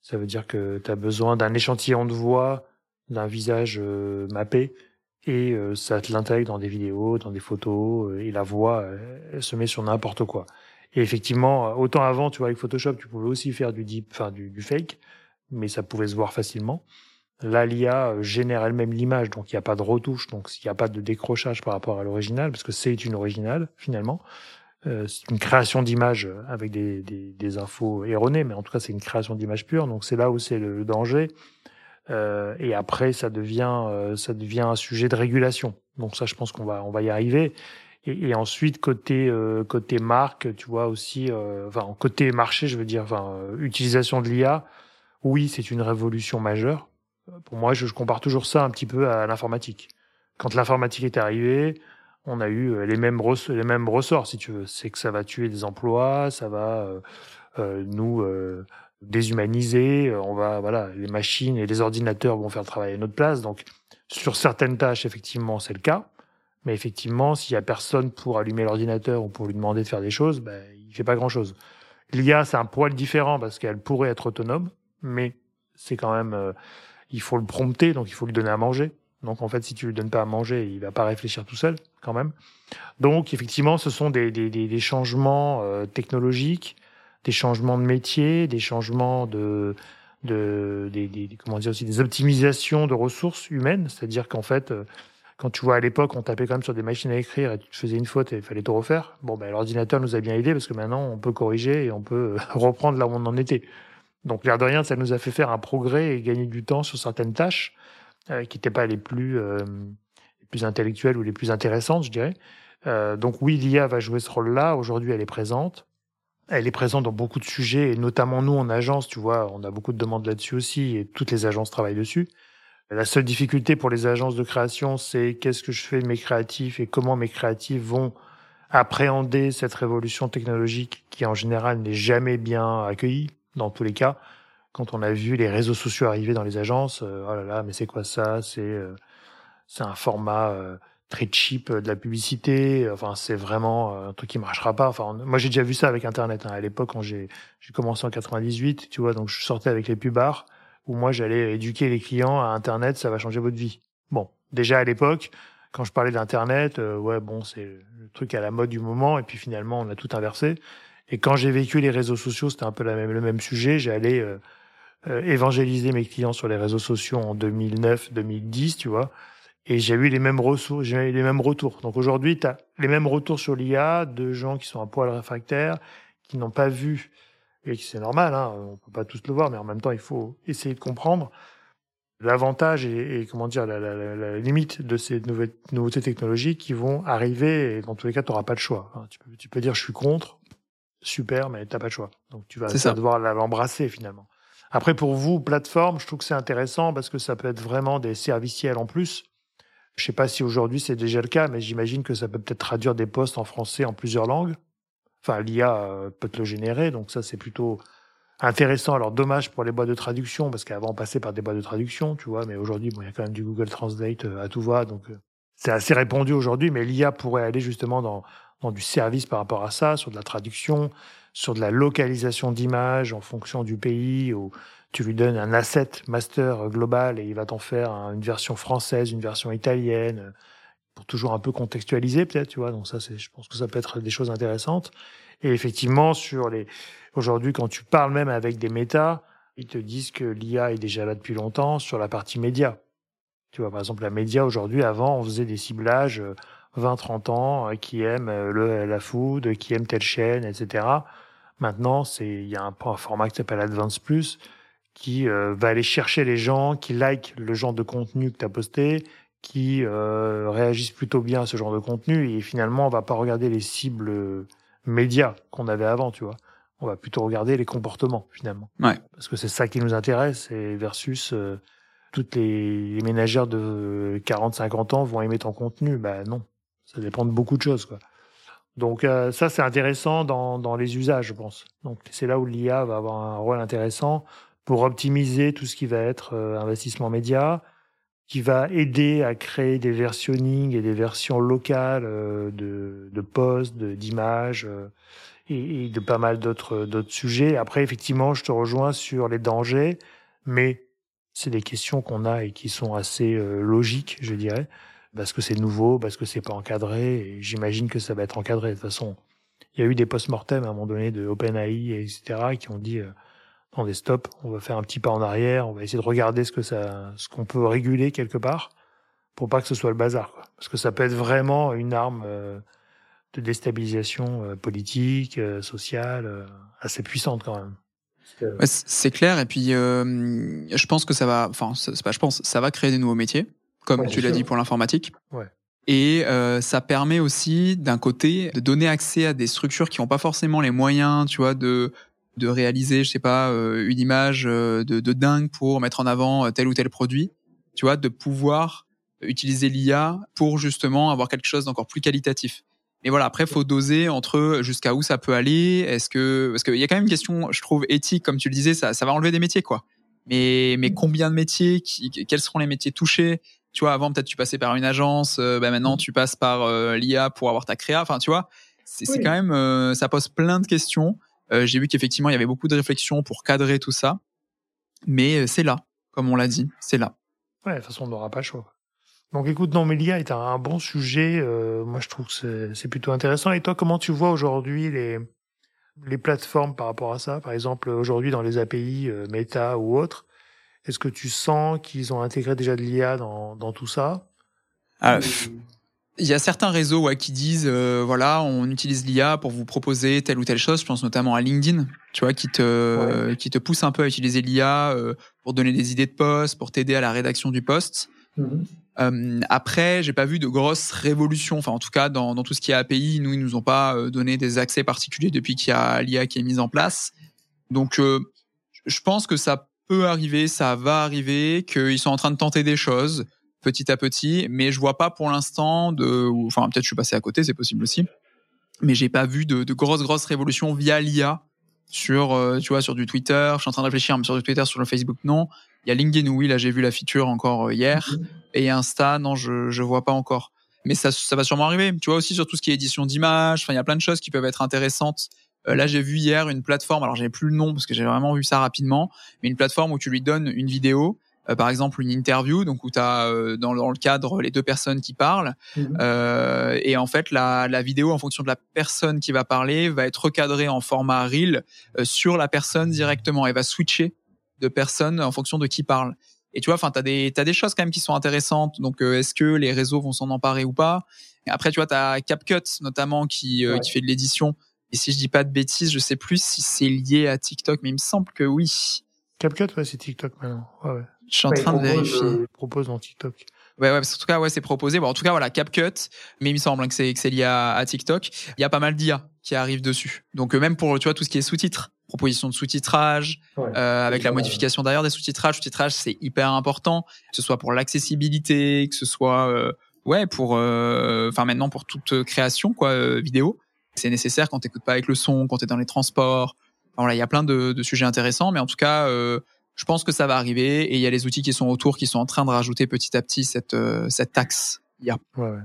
Ça veut dire que tu as besoin d'un échantillon de voix, d'un visage euh, mappé, et euh, ça te l'intègre dans des vidéos, dans des photos, et la voix, elle se met sur n'importe quoi. Et effectivement, autant avant, tu vois, avec Photoshop, tu pouvais aussi faire du deep, enfin du, fake, mais ça pouvait se voir facilement. Là, l'IA euh, génère elle-même l'image, donc il n'y a pas de retouche, donc il n'y a pas de décrochage par rapport à l'original, parce que c'est une originale finalement. Euh, c'est une création d'image avec des, des, des, infos erronées, mais en tout cas c'est une création d'image pure, donc c'est là où c'est le, danger. Euh, et après, ça devient, euh, ça devient un sujet de régulation. Donc ça, je pense qu'on va, on va y arriver. Et, et ensuite côté euh, côté marque, tu vois aussi, euh, côté marché, je veux dire, enfin euh, utilisation de l'IA, oui, c'est une révolution majeure. Pour moi, je, je, compare toujours ça un petit peu à l'informatique. Quand l'informatique est arrivée, on a eu les mêmes les mêmes ressorts, si tu veux. C'est que ça va tuer des emplois, ça va nous déshumaniser, on va voilà, les machines et les ordinateurs vont faire travailler à notre place. Donc sur certaines tâches, effectivement, c'est le cas. Mais effectivement, s'il y a personne pour allumer l'ordinateur ou pour lui demander de faire des choses, ben, il fait pas grand chose. L'IA, c'est un poil différent parce qu'elle pourrait être autonome, mais c'est quand même, euh, il faut le prompter, donc il faut lui donner à manger. Donc en fait, si tu lui donnes pas à manger, il va pas réfléchir tout seul, quand même. Donc effectivement, ce sont des, des, des, changements euh, technologiques, des changements de métier, des changements de, de des, des, comment dire aussi des optimisations de ressources humaines, c'est-à-dire qu'en fait, euh, quand tu vois à l'époque, on tapait quand même sur des machines à écrire et tu faisais une faute et il fallait tout refaire. Bon, ben, l'ordinateur nous a bien aidé parce que maintenant, on peut corriger et on peut reprendre là où on en était. Donc, l'air de rien, ça nous a fait faire un progrès et gagner du temps sur certaines tâches euh, qui n'étaient pas les plus, euh, les plus intellectuelles ou les plus intéressantes, je dirais. Euh, donc, oui, l'IA va jouer ce rôle-là. Aujourd'hui, elle est présente. Elle est présente dans beaucoup de sujets et notamment nous en agence, tu vois, on a beaucoup de demandes là-dessus aussi et toutes les agences travaillent dessus. La seule difficulté pour les agences de création, c'est qu'est-ce que je fais de mes créatifs et comment mes créatifs vont appréhender cette révolution technologique qui en général n'est jamais bien accueillie dans tous les cas. Quand on a vu les réseaux sociaux arriver dans les agences, euh, oh là là, mais c'est quoi ça? C'est euh, c'est un format euh, très cheap de la publicité. Enfin, c'est vraiment un truc qui marchera pas. Enfin, moi j'ai déjà vu ça avec Internet. Hein. À l'époque, quand j'ai j'ai commencé en 98, tu vois, donc je sortais avec les pubs où moi j'allais éduquer les clients à Internet, ça va changer votre vie. Bon, déjà à l'époque, quand je parlais d'Internet, euh, ouais, bon, c'est le truc à la mode du moment, et puis finalement, on a tout inversé. Et quand j'ai vécu les réseaux sociaux, c'était un peu le même sujet. J'allais euh, euh, évangéliser mes clients sur les réseaux sociaux en 2009, 2010, tu vois. Et j'ai eu les mêmes ressources, j'ai eu les mêmes retours. Donc aujourd'hui, tu as les mêmes retours sur l'IA de gens qui sont un poil réfractaires, qui n'ont pas vu et c'est normal, hein, on peut pas tous le voir, mais en même temps, il faut essayer de comprendre l'avantage et, comment dire la, la, la, limite de ces nouvelles, nouveautés technologiques qui vont arriver. Et dans tous les cas, tu n'auras pas de choix. Hein. Tu, peux, tu, peux, dire je suis contre, super, mais t'as pas de choix. Donc tu vas, devoir l'embrasser finalement. Après, pour vous, plateforme, je trouve que c'est intéressant parce que ça peut être vraiment des serviciels en plus. Je sais pas si aujourd'hui c'est déjà le cas, mais j'imagine que ça peut peut-être traduire des postes en français en plusieurs langues. Enfin, l'IA euh, peut te le générer, donc ça c'est plutôt intéressant. Alors dommage pour les boîtes de traduction parce qu'avant on passait par des boîtes de traduction, tu vois, mais aujourd'hui bon, il y a quand même du Google Translate à tout va, donc c'est assez répandu aujourd'hui. Mais l'IA pourrait aller justement dans dans du service par rapport à ça, sur de la traduction, sur de la localisation d'images en fonction du pays, où tu lui donnes un asset master global et il va t'en faire une version française, une version italienne, pour toujours un peu contextualiser peut-être, tu vois. Donc ça, c'est, je pense que ça peut être des choses intéressantes. Et effectivement, sur les, aujourd'hui, quand tu parles même avec des méta, ils te disent que l'IA est déjà là depuis longtemps sur la partie média. Tu vois, par exemple, la média aujourd'hui, avant, on faisait des ciblages 20-30 ans euh, qui aiment euh, le, la food, qui aiment telle chaîne, etc. Maintenant, c'est il y a un, format qui s'appelle Advance Plus qui euh, va aller chercher les gens qui like le genre de contenu que tu as posté, qui euh, réagissent plutôt bien à ce genre de contenu et finalement on va pas regarder les cibles médias qu'on avait avant, tu vois. On va plutôt regarder les comportements finalement. Ouais. Parce que c'est ça qui nous intéresse et versus toutes les, les ménagères de 40-50 ans vont aimer ton contenu. Bah non. Ça dépend de beaucoup de choses, quoi. Donc euh, ça, c'est intéressant dans, dans les usages, je pense. Donc c'est là où l'IA va avoir un rôle intéressant pour optimiser tout ce qui va être euh, investissement média, qui va aider à créer des versionnings et des versions locales euh, de, posts, d'images et, et, de pas mal d'autres d'autres sujets. Après, effectivement, je te rejoins sur les dangers, mais c'est des questions qu'on a et qui sont assez logiques, je dirais parce que c'est nouveau, parce que c'est pas encadré, j'imagine que ça va être encadré. De toute façon, il y a eu des post-mortem à un moment donné de OpenAI, etc., qui ont dit, euh, des stops, on va faire un petit pas en arrière, on va essayer de regarder ce que ça, ce qu'on peut réguler quelque part, pour pas que ce soit le bazar, quoi. Parce que ça peut être vraiment une arme euh, de déstabilisation euh, politique, euh, sociale, assez puissante quand même. C'est clair, et puis je pense que ça va, enfin, c'est pas je pense, ça va créer des nouveaux métiers comme tu l'as dit pour l'informatique. Ouais. Et euh, ça permet aussi, d'un côté, de donner accès à des structures qui n'ont pas forcément les moyens, tu vois, de de réaliser, je sais pas, euh, une image euh, de, de dingue pour mettre en avant tel ou tel produit, tu vois, de pouvoir utiliser l'IA pour justement avoir quelque chose d'encore plus qualitatif. Et voilà, après, faut doser entre jusqu'à où ça peut aller. Est-ce que parce qu'il y a quand même une question, je trouve éthique, comme tu le disais, ça, ça va enlever des métiers, quoi. Mais mais combien de métiers, qui, quels seront les métiers touchés? Tu vois, avant peut-être tu passais par une agence, euh, bah maintenant tu passes par euh, l'IA pour avoir ta créa. Enfin, tu vois, c'est quand même, euh, ça pose plein de questions. J'ai vu qu'effectivement il y avait beaucoup de réflexions pour cadrer tout ça, mais c'est là, comme on l'a dit, c'est là. Ouais, de toute façon on n'aura pas le choix. Donc écoute, non, mais l'IA est un, bon sujet. moi, je trouve que c'est plutôt intéressant. Et toi, comment tu vois aujourd'hui les les plateformes par rapport à ça? Par exemple, aujourd'hui dans les API Meta ou autres, est-ce que tu sens qu'ils ont intégré déjà de l'IA dans, dans tout ça? Ah, Il y a certains réseaux ouais, qui disent euh, voilà, on utilise l'IA pour vous proposer telle ou telle chose. Je pense notamment à LinkedIn, tu vois, qui te qui te pousse un peu à utiliser l'IA euh, pour donner des idées de poste, pour t'aider à la rédaction du poste. Mm-hmm. Euh, après, j'ai pas vu de grosses révolutions. Enfin, en tout cas, dans, dans tout ce qui est API, nous, ils nous ont pas euh, donné des accès particuliers depuis qu'il y a l'IA qui est mise en place. Donc, euh, je pense que ça peut arriver, ça va arriver, qu'ils sont en train de tenter des choses petit à petit, mais je vois pas pour l'instant de, enfin peut-être je suis passé à côté, c'est possible aussi, mais j'ai pas vu de, de grosses grosses révolutions via l'IA sur, euh, tu vois, sur du Twitter. Je suis en train de réfléchir, mais sur du Twitter, sur le Facebook, non. Il y a LinkedIn, oui, là j'ai vu la feature encore euh, hier, mhm. et Insta, non, je je vois pas encore. Mais ça, ça va sûrement arriver. Tu vois aussi sur tout ce qui est édition d'images. Enfin, il y a plein de choses qui peuvent être intéressantes euh, là, j'ai vu hier une plateforme, alors j'ai plus le nom parce que j'ai vraiment vu ça rapidement, mais une plateforme où tu lui donnes une vidéo, euh, par exemple une interview, donc où tu as euh, dans, dans, le cadre les deux personnes qui parlent, mhm. euh, et en fait la, la, vidéo en fonction de la personne qui va parler va être recadrée en format reel sur la personne directement, et va switcher de personne en fonction de qui parle. Et tu vois, enfin, t'as des t'as des choses quand même qui sont intéressantes. Donc, est-ce que les réseaux vont s'en emparer ou pas? Et Après, tu vois, t'as CapCut notamment qui qui fait de l'édition. Et si je dis pas de bêtises, je sais plus si c'est lié à TikTok, mais il me semble que oui. CapCut, ouais, c'est TikTok maintenant. Ouais, ouais. Je suis en train de vérifier. Euh, propose dans TikTok. Ouais, ouais, en tout cas, ouais, c'est proposé. Bon, en tout cas, voilà, CapCut, mais il me semble hein, que c'est que c'est lié à, TikTok. Il y a pas mal d'IA qui arrivent dessus. Donc euh, même pour tu vois tout ce qui est sous-titres, proposition de sous-titrage, euh, avec la modification d'ailleurs des sous-titrages. Sous-titrage, c'est hyper important, que ce soit pour l'accessibilité, que ce soit euh, ouais pour, enfin maintenant pour toute création quoi vidéo c'est nécessaire quand t'écoutes pas avec le son, quand t'es dans les transports, voilà, il y a plein de, de, sujets intéressants, mais en tout cas, euh, je pense que ça va arriver et il y a les outils qui sont autour qui sont en train de rajouter petit à petit cette, euh, cette taxe. Yeah. Ouais, ouais.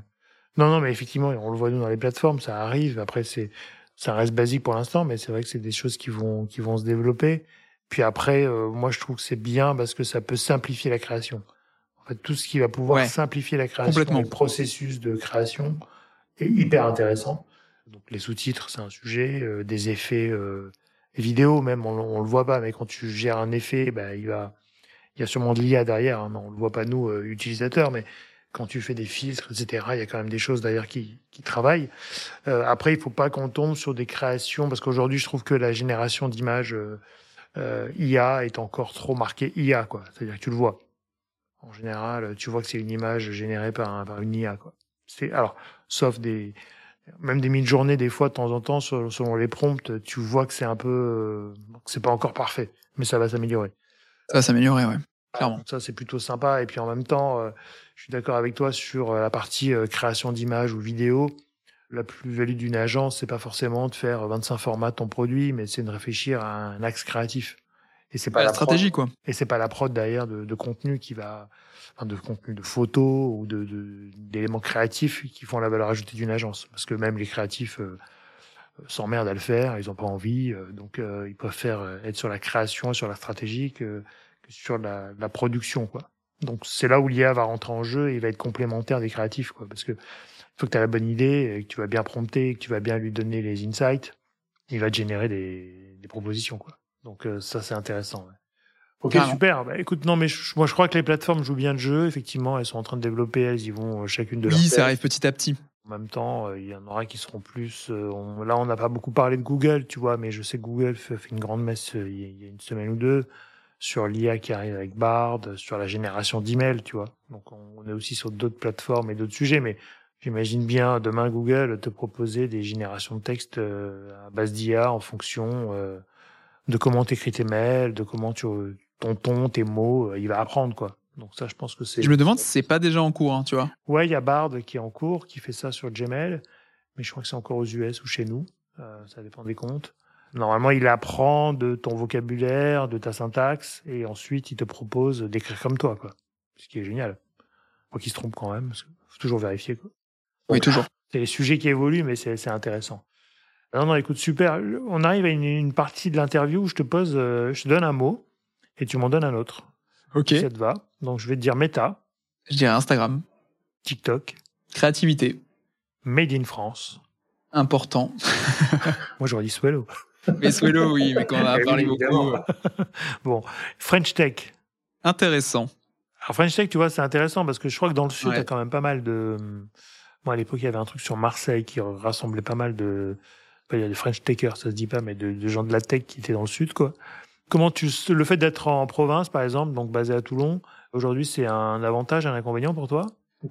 Non, non, mais effectivement, on le voit nous dans les plateformes, ça arrive. Après, c'est, ça reste basique pour l'instant, mais c'est vrai que c'est des choses qui vont, qui vont se développer. Puis après, euh, moi, je trouve que c'est bien parce que ça peut simplifier la création. En fait, tout ce qui va pouvoir simplifier la création, le processus de création est hyper intéressant. Donc, les sous-titres, c'est un sujet, euh, des effets euh, vidéo même, on, on, le voit pas, mais quand tu gères un effet, bah, il va, il y a sûrement de l'IA derrière. Hein, on le voit pas nous euh, utilisateurs, mais quand tu fais des filtres, etc., il y a quand même des choses derrière qui, qui travaillent. Euh, après, il faut pas qu'on tombe sur des créations, parce qu'aujourd'hui, je trouve que la génération d'images euh, euh IA est encore trop marquée IA, quoi. C'est-à-dire que tu le vois. En général, tu vois que c'est une image générée par, par une IA, quoi. C'est alors, sauf des même des mid-journées des fois de temps en temps selon les prompts, tu vois que c'est un peu, euh, c'est pas encore parfait, mais ça va s'améliorer. Ça va s'améliorer, ouais. Clairement. Ça c'est plutôt sympa et puis en même temps, euh, je suis d'accord avec toi sur euh, la partie création d'images ou vidéo. La plus-value d'une agence, c'est pas forcément de faire 25 formats de ton produit, mais c'est de réfléchir à un axe créatif. Et c'est pas la, stratégie, quoi. Et c'est pas la prod derrière de, de contenu qui va, de contenu de photos ou de d'éléments créatifs qui font la valeur ajoutée d'une agence. Parce que même les créatifs euh, s'emmerdent à le faire, ils ont pas envie, euh, donc euh, ils préfèrent être sur la création, sur la stratégie que, sur la, production, quoi. Donc c'est là où l'IA va rentrer en jeu et il va être complémentaire des créatifs, quoi. Parce que faut que tu as la bonne idée, et que tu vas bien prompter, que tu vas bien lui donner les insights, il va te générer des, propositions, quoi. Donc euh, ça c'est intéressant. Ok super. Bah, écoute non mais je, moi je crois que les plateformes jouent bien le jeu. Effectivement elles sont en train de développer, elles y vont euh, chacune de leur. Oui ça arrive petit à petit. En même temps, euh, il y en aura qui seront plus. là, on n'a pas beaucoup parlé de Google, tu vois, mais je sais que Google fait, une grande messe il y a une semaine ou deux sur l'IA qui arrive avec Bard, sur la génération d'emails, tu vois. Donc, on est aussi sur d'autres plateformes et d'autres sujets, mais j'imagine bien demain Google te proposer des générations de texte à base d'IA en fonction de comment t'écris tes mails, de comment tu ton ton, tes mots, euh, il va apprendre quoi. Donc ça, je pense que c'est. Je me demande si c'est pas déjà en cours, hein, tu vois. Ouais, il y a Bard qui est en cours, qui fait ça sur Gmail, mais je crois que c'est encore aux US ou chez nous. Euh, ça dépend des comptes. Normalement, il apprend de ton vocabulaire, de ta syntaxe, et ensuite il te propose d'écrire comme toi, quoi. Ce qui est génial. Faut qu'il se trompe quand même, parce qu'il faut toujours vérifier, quoi. oui, toujours. C'est les sujets qui évoluent, mais c'est intéressant. Non, non, écoute, super. On arrive à une, partie de l'interview où je te pose, euh, je te donne un mot et tu m'en donnes un autre. Ok. Si ça te va. Donc, je vais te dire Meta. Je dirais Instagram. TikTok. Créativité. Made in France. Important. Moi, j'aurais dit Swello. Mais Swello, oui, mais quand on a parlé beaucoup. Euh. bon, French Tech. Intéressant. Alors, French Tech, tu vois, c'est intéressant parce que je crois que dans le Sud, tu as quand même pas mal de. Moi, à l'époque, il y avait un truc sur Marseille qui rassemblait pas mal de il y a des French takers, ça se dit pas, mais de, gens de la tech qui étaient dans le sud, quoi. Comment tu, le fait d'être en province, par exemple, donc basé à Toulon, aujourd'hui, c'est un avantage, un inconvénient pour toi?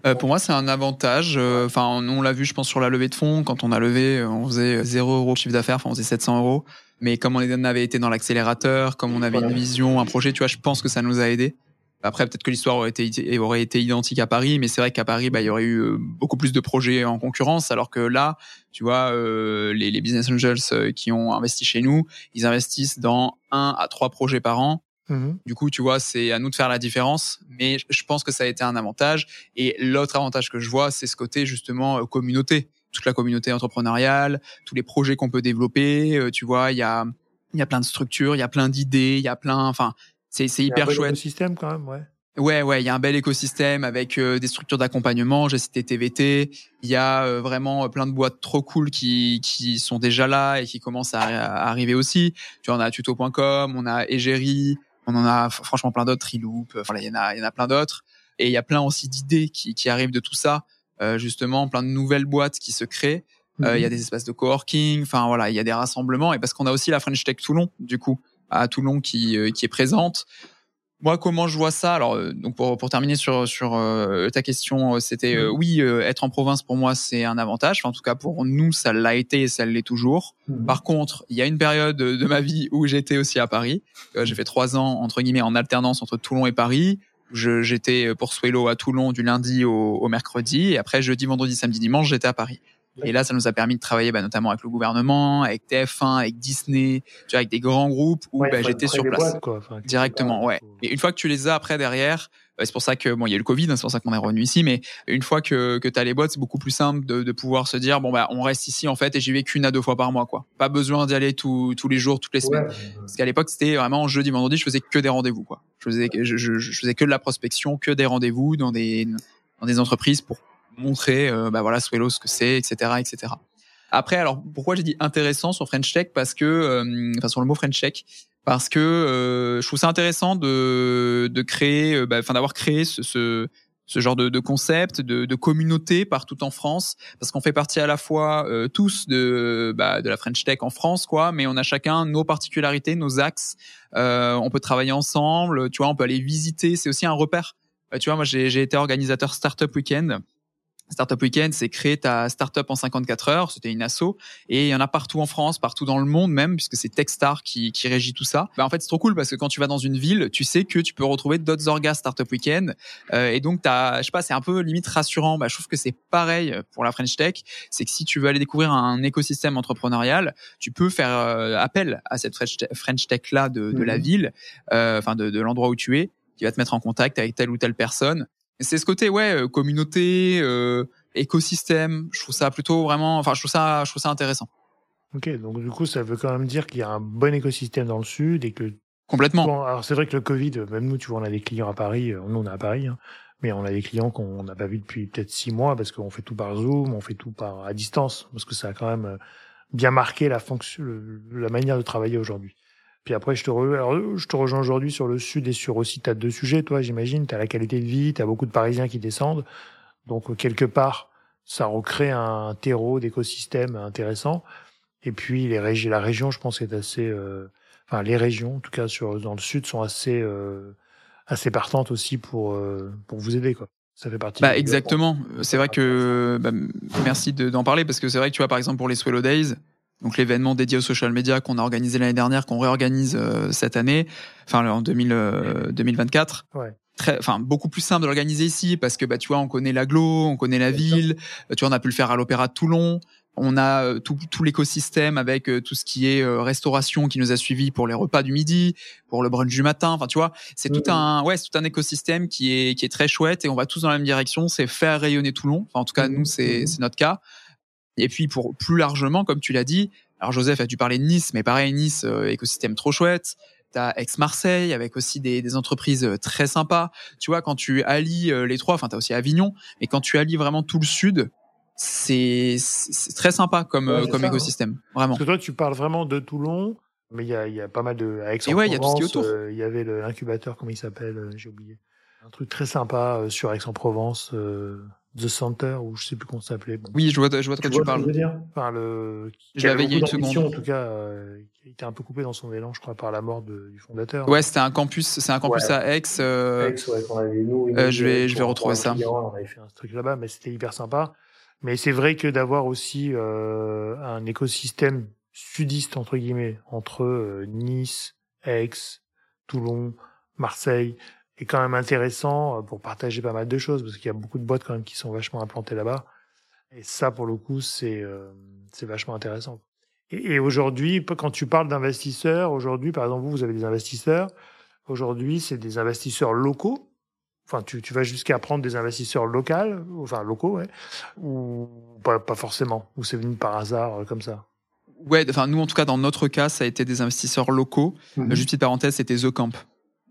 Euh, pour moi, c'est un avantage. Euh, enfin, on l'a vu, je pense, sur la levée de fonds. Quand on a levé, on faisait 0 euros de chiffre d'affaires, enfin, on faisait 700 euros. Mais comme on avait été dans l'accélérateur, comme on avait une vision, un projet, tu vois, je pense que ça nous a aidé. Après, peut-être que l'histoire aurait été, aurait été identique à Paris, mais c'est vrai qu'à Paris, bah, il y aurait eu euh, beaucoup plus de projets en concurrence, alors que là, tu vois, euh, les, les, business angels euh, qui ont investi chez nous, ils investissent dans un à trois projets par an. Mmh du coup, tu vois, c'est à nous de faire la différence, mais je pense que ça a été un avantage. Et l'autre avantage que je vois, c'est ce côté justement communauté, toute la communauté entrepreneuriale, tous les projets qu'on peut développer. tu vois, il y a il y a plein de structures, il y a plein d'idées, il y a plein, enfin, c'est hyper chouette. Écosystème quand même, ouais. Ouais, ouais, il y a un bel écosystème avec euh, des structures d'accompagnement. J'ai cité TVT. Il y a euh, vraiment euh, plein de boîtes trop cool qui qui sont déjà là et qui commencent à, arriver aussi. Tu vois, on a tuto.com, on a Egeri, on en a franchement plein d'autres, Triloop. Voilà, il y en a, il y en a plein d'autres. Et il y a plein aussi d'idées qui qui arrivent de tout ça. justement, plein de nouvelles boîtes qui se créent. Il y a mhm. des espaces de coworking. Enfin voilà, il y a des rassemblements. Et parce qu'on a aussi la French Tech Toulon, du coup à Toulon qui, euh, qui est présente. Moi, comment je vois ça? Alors, euh, donc pour, pour terminer sur sur euh, ta question, c'était mmh. oui, être en province pour moi c'est un avantage. en tout cas pour nous, ça l'a été et ça l'est toujours. Mmh. Par contre, il y a une période de ma vie où j'étais aussi à Paris. j'ai fait trois ans entre guillemets en alternance entre Toulon et Paris. J'étais pour Swello à Toulon du lundi au, au, mercredi et après jeudi, vendredi, samedi, dimanche, j'étais à Paris. Et là, ça nous a permis de travailler bah, notamment avec le gouvernement, avec TF1, avec Disney, tu vois, avec des grands groupes où bah, j'étais sur place directement. Ouais. Et une fois que tu les as après derrière, c'est pour ça que bon, il y a eu le Covid, hein, c'est pour ça qu'on est revenu ici. Mais une fois que que as les boîtes, c'est beaucoup plus simple de, de, pouvoir se dire bon bah on reste ici en fait et j'y vais qu'une à deux fois par mois quoi. Pas besoin d'y aller tous tous les jours, toutes les semaines. Parce qu'à l'époque c'était vraiment jeudi, vendredi, je faisais que des rendez-vous quoi. Je faisais je, je, je, faisais que de la prospection, que des rendez-vous dans des dans des entreprises pour montrer euh, bah voilà Swello ce que c'est, etc., etc. Après, alors pourquoi j'ai dit intéressant sur French Tech? Parce que, euh, enfin sur le mot French Tech, parce que euh, je trouve ça intéressant de, de créer, bah, enfin d'avoir créé ce, ce, ce, genre de, de concept, de, de, communauté partout en France, parce qu'on fait partie à la fois euh, tous de, bah, de la French Tech en France, quoi, mais on a chacun nos particularités, nos axes. Euh, on peut travailler ensemble, tu vois, on peut aller visiter. C'est aussi un repère. tu vois, moi j'ai été organisateur Startup Weekend Startup Weekend, c'est créer ta startup en 54 heures. C'était une asso et il y en a partout en France, partout dans le monde même, puisque c'est Techstar qui, qui régit tout ça. Bah, en fait, c'est trop cool parce que quand tu vas dans une ville, tu sais que tu peux retrouver d'autres orgas Startup Weekend euh, et donc t'as, je sais pas, c'est un peu limite rassurant. Bah, je trouve que c'est pareil pour la French Tech. C'est que si tu veux aller découvrir un écosystème entrepreneurial, tu peux faire euh, appel à cette French Tech là de, de la mmh. ville, euh, enfin de, de l'endroit où tu es qui va te mettre en contact avec telle ou telle personne c'est ce côté ouais euh, communauté euh, écosystème. Je trouve ça plutôt vraiment enfin je trouve ça je trouve ça intéressant. Ok donc du coup ça veut quand même dire qu'il y a un bon écosystème dans le sud et que complètement. alors c'est vrai que le covid même nous tu vois on a des clients à Paris euh, nous on est à Paris hein, mais on a des clients qu'on n'a pas vu depuis peut-être six mois parce qu'on fait tout par Zoom on fait tout par à distance parce que ça a quand même bien marqué la fonction la manière de travailler aujourd'hui puis après, je te, re... je te rejoins aujourd'hui sur le sud et sur aussi, tu as deux sujets, toi, j'imagine. Tu as la qualité de vie, tu as beaucoup de Parisiens qui descendent. Donc, quelque part, ça recrée un terreau d'écosystème intéressant. Et puis, les régions, la région, je pense, est assez... Euh... Enfin, les régions, en tout cas sur dans le sud, sont assez euh... assez partantes aussi pour euh... pour vous aider, quoi. Ça fait partie. Bah exactement. C'est vrai que bah, merci d'en parler parce que c'est vrai que tu vois par exemple pour les Swallow Days, donc l'événement dédié aux social media qu'on a organisé l'année dernière, qu'on réorganise euh, cette année, enfin en 2000, 2024. Euh, ouais. Très, enfin beaucoup plus simple de l'organiser ici parce que bah tu vois on connaît l'aglo, on connaît la ville, euh, tu vois on a pu le faire à l'Opéra de Toulon, on a tout, tout l'écosystème avec tout ce qui est restauration qui nous a suivis pour les repas du midi, pour le brunch du matin. Enfin, tu vois, c'est tout un, ouais, c'est tout un écosystème qui est qui est très chouette et on va tous dans la même direction. C'est faire rayonner Toulon. Enfin, en tout cas, nous, c'est c'est notre cas. Et puis pour plus largement, comme tu l'as dit, alors Joseph a dû parler de Nice, mais pareil, Nice, euh, écosystème trop chouette. T'as Aix-Marseille avec aussi des, des, entreprises euh, très sympas. Tu vois, quand tu allies euh, les trois, enfin t'as aussi Avignon, mais quand tu allies vraiment tout le sud, c'est très sympa comme comme hein. écosystème, vraiment. Parce que toi, tu parles vraiment de Toulon, mais il y a, y a pas mal de à Aix-en-Provence. Ouais, il. Il y avait l'incubateur, comment il s'appelle J'ai oublié. Un truc très sympa sur Aix-en-Provence. The Center ou je sais plus comment ça s'appelait. Oui, je vois, je vois de quoi tu, parles. veux dire? Enfin, le. Je l'avais il y a une seconde. En tout cas, euh, qui a été un peu coupé dans son élan, je crois, par la mort de, du fondateur. Ouais, c'était un campus, c'est un campus à Aix. Euh... Aix, ouais, qu'on avait nous. Euh, je vais, je vais retrouver ça. on avait fait un truc là-bas, mais c'était hyper sympa. Mais c'est vrai que d'avoir aussi euh, un écosystème sudiste entre guillemets entre euh, Nice, Aix, Toulon, Marseille, est quand même intéressant euh, pour partager pas mal de choses parce qu'il y a beaucoup de boîtes quand même qui sont vachement implantées là-bas. Et ça, pour le coup, c'est euh, c'est vachement intéressant. Et, et aujourd'hui, quand tu parles d'investisseurs, aujourd'hui, par exemple, vous, vous avez des investisseurs. Aujourd'hui, c'est des investisseurs locaux. Enfin, tu, tu vas jusqu'à prendre des investisseurs locaux, enfin locaux, ouais, ou pas, pas forcément, ou c'est venu par hasard euh, comme ça? Ouais, enfin nous en tout cas dans notre cas, ça a été des investisseurs locaux. Mm-hmm. Juste petite parenthèse, c'était The Camp.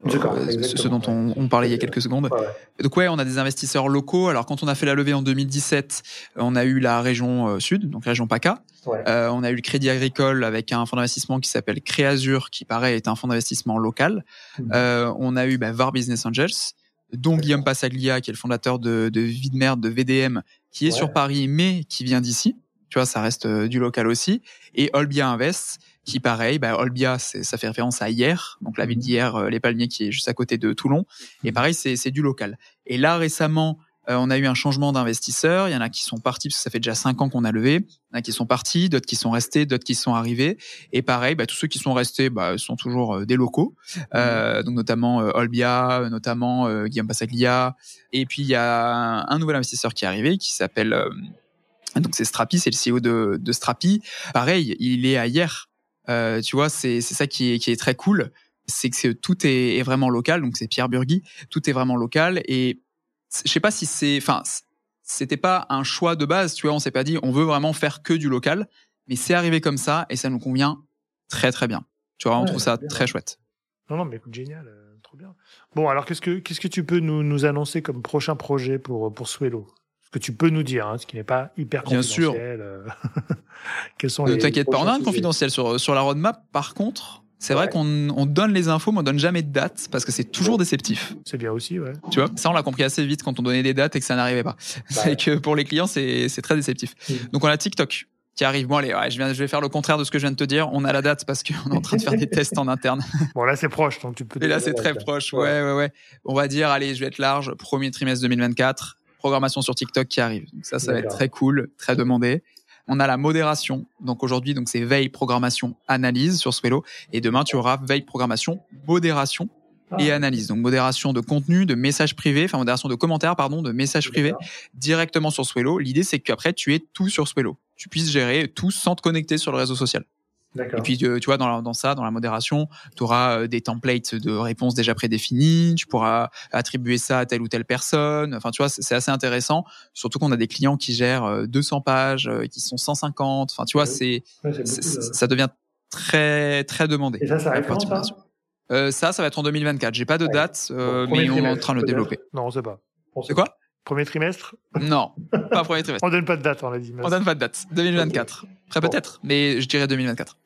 Euh, ce dont on, on, parlait il y a quelques secondes. Ouais. Donc ouais, on a des investisseurs locaux. Alors quand on a fait la levée en 2017, on a eu la région euh, sud, donc région PACA. Ouais. Euh, on a eu le Crédit Agricole avec un fonds d'investissement qui s'appelle Créazur, qui pareil est un fonds d'investissement local. Mmh. Euh, on a eu bah, VAR Business Angels, dont Guillaume Passaglia, qui est le fondateur de, de Vie de VDM, qui est ouais. sur Paris, mais qui vient d'ici. Tu vois, ça reste euh, du local aussi. Et Olbia Invest, qui pareil, bah, Olbia, ça fait référence à hier, donc la ville d'hier, euh, les Palmiers, qui est juste à côté de Toulon. Et pareil, c'est du local. Et là, récemment, euh, on a eu un changement d'investisseurs. Il y en a qui sont partis parce que ça fait déjà cinq ans qu'on a levé. Il y en a qui sont partis, d'autres qui sont restés, d'autres qui sont arrivés. Et pareil, bah, tous ceux qui sont restés bah, sont toujours euh, des locaux. Euh, donc notamment Olbia, notamment Guillaume Passaglia. Et puis il y a un, un, nouvel investisseur qui est arrivé qui s'appelle Donc c'est Strapi, c'est le CEO de, de Strapi. Pareil, il est à hier. Euh, tu vois, c'est ça qui est, qui est très cool. C'est que tout est, est, vraiment local. Donc c'est Pierre Burgui. Tout est vraiment local. Et je sais pas si c'est, enfin, c'était pas un choix de base. Tu vois, on s'est pas dit on veut vraiment faire que du local, mais c'est arrivé comme ça et ça nous convient très très bien. Tu vois, on trouve ça très chouette. Non, non, mais écoute, génial, euh, trop bien. Bon, alors qu'est-ce que qu'est-ce que tu peux nous, nous annoncer comme prochain projet pour pour Swello que tu peux nous dire, hein, ce qui n'est pas hyper confidentiel. Bien sûr. Euh, quels sont ne t'inquiète pas, on a un confidentiel sur sur la roadmap. Par contre, c'est vrai qu'on on donne les infos, mais on donne jamais de date parce que c'est toujours déceptif. C'est bien aussi, ouais. Tu vois, ça on l'a compris assez vite quand on donnait des dates et que ça n'arrivait pas. c'est que pour les clients, c'est très déceptif. Donc on a TikTok qui arrive. Bon allez, ouais, je, viens, je vais faire le contraire de ce que je viens de te dire. On a la date parce qu'on est en train de faire des tests en interne. Bon là c'est proche, donc tu peux. Et là c'est très proche, ouais, ouais, ouais. On va dire, allez, je vais être large. Premier trimestre 2024, programmation sur TikTok qui arrive. Donc ça, ça va être très cool, très demandé. On a la modération. Donc aujourd'hui, donc c'est veille, programmation, analyse sur Swello. Et demain, tu auras veille, programmation, modération et ah. analyse. Donc modération de contenu, de messages privés, enfin modération de commentaires, pardon, de messages privés directement sur Swello. L'idée, c'est qu'après, tu aies tout sur Swello. Tu puisses gérer tout sans te connecter sur le réseau social. Et puis, euh, tu vois, dans, dans ça, dans la modération, tu auras euh, des templates de réponses déjà prédéfinies, tu pourras attribuer ça à telle ou telle personne. Enfin, tu vois, c'est assez intéressant. Surtout qu'on a des clients qui gèrent 200 euh, pages, qui sont 150. Enfin, tu vois, c'est ça devient très, très demandé. Et ça, ça arrive euh, ça, ça va être en 2024. J'ai pas de date, euh, mais on est en train de le développer. Non, on sait pas. C'est quoi? Premier trimestre? Non, pas premier trimestre. on donne pas de date, on l'a dit. On donne pas de date. 2024. Après peut-être, mais je dirais 2024.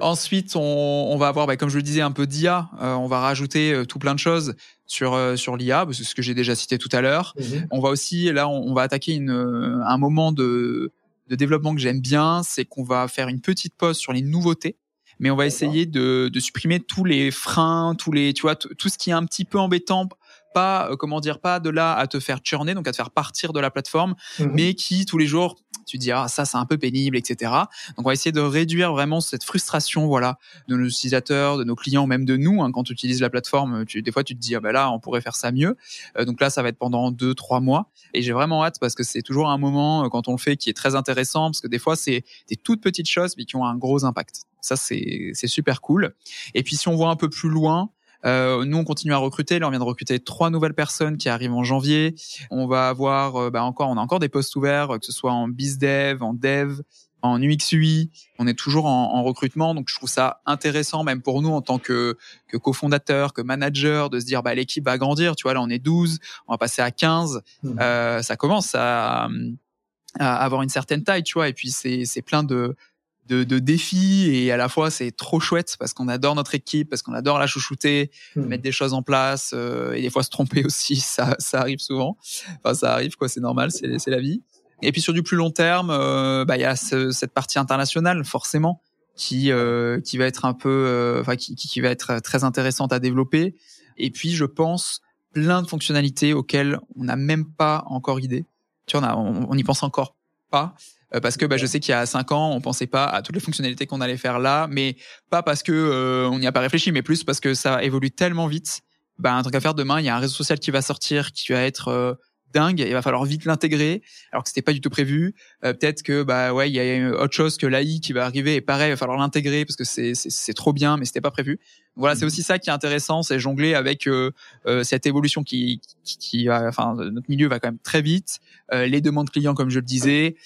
Ensuite, on, on, va avoir, bah, comme je le disais, un peu d'IA. Euh, on va rajouter euh, tout plein de choses sur euh, sur l'IA, c'est ce que j'ai déjà cité tout à l'heure. Mhm. On va aussi, là, on, on va attaquer une, un moment de, de développement que j'aime bien, c'est qu'on va faire une petite pause sur les nouveautés mais on va essayer de, de, supprimer tous les freins, tous les, tu vois, tout ce qui est un petit peu embêtant pas euh, comment dire pas de là à te faire churner donc à te faire partir de la plateforme mhm. mais qui tous les jours tu dis ah ça c'est un peu pénible etc donc on va essayer de réduire vraiment cette frustration voilà de nos utilisateurs de nos clients même de nous hein, quand tu utilises la plateforme tu, des fois tu te dis ah ben là on pourrait faire ça mieux. Euh, donc là ça va être pendant deux trois mois. Et j'ai vraiment hâte parce que c'est toujours un moment euh, quand on le fait qui est très intéressant parce que des fois c'est des toutes petites choses mais qui ont un gros impact. Ça c'est c'est super cool. Et puis si on voit un peu plus loin euh, nous, on continue à recruter. Là, on vient de recruter trois nouvelles personnes qui arrivent en janvier. On va avoir, euh, bah, encore, on a encore des postes ouverts, que ce soit en bizdev, en dev, en UX UI. On est toujours en, recrutement, donc je trouve ça intéressant, même pour nous en tant que, que cofondateur, que manager, de se dire bah l'équipe va grandir. Tu vois, là on est 12, on va passer à 15. Mmh. Euh, ça commence à, à, avoir une certaine taille, tu vois. Et puis c'est plein de de, de, défis et à la fois c'est trop chouette parce qu'on adore notre équipe, parce qu'on adore la chouchouter, hmm. mettre des choses en place euh, et des fois se tromper aussi, ça, ça arrive souvent. Enfin, ça arrive quoi, c'est normal, c'est, c'est la vie. Et puis sur du plus long terme, euh, bah il y a cette partie internationale forcément qui euh, qui va être un peu, enfin qui, qui va être très intéressante à développer. Et puis je pense plein de fonctionnalités auxquelles on n'a même pas encore idée. Tu vois, on, on y pense encore pas euh, parce que bah, je sais qu'il y a cinq ans, on pensait pas à toutes les fonctionnalités qu'on allait faire là, mais pas parce que euh, on n'y a pas réfléchi, mais plus parce que ça évolue tellement vite. Bah, un truc à faire demain, il y a un réseau social qui va sortir, qui va être euh, dingue. Il va falloir vite l'intégrer, alors que c'était pas du tout prévu. Peut-être que bah ouais, il y a autre chose que l'AI qui va arriver et pareil, il va falloir l'intégrer parce que c'est c'est trop bien, mais c'était pas prévu. Voilà, c'est mmh. aussi ça qui est intéressant, c'est jongler avec euh, euh, cette évolution qui, qui, qui enfin, notre milieu va quand même très vite. Euh, les demandes clients, comme je le disais,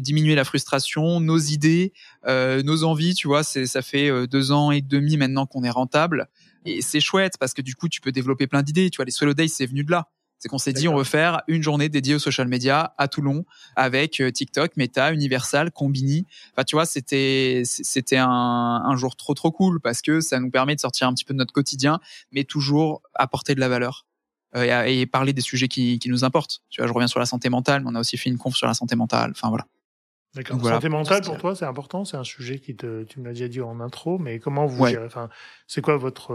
diminuer la frustration, nos idées, nos envies, tu vois, c'est ça fait deux ans et demi maintenant qu'on est rentable et c'est chouette parce que du coup tu peux développer plein d'idées. Tu vois, les Swallow Days c'est venu de là. C'est qu'on s'est dit, on veut faire une journée dédiée aux social media à Toulon avec euh, TikTok, Meta, Universal, Combini. Enfin, tu vois, c'était c'était un, un jour trop trop cool parce que ça nous permet de sortir un petit peu de notre quotidien, mais toujours apporter de la valeur euh, et, parler des sujets qui, qui nous importent. Tu vois, je reviens sur la santé mentale, mais on a aussi fait une conf sur la santé mentale. Enfin voilà. D'accord. Santé mentale pour toi, c'est important? C'est un sujet qui te, tu me l'as déjà dit en intro, mais comment vous gérez Enfin, c'est quoi votre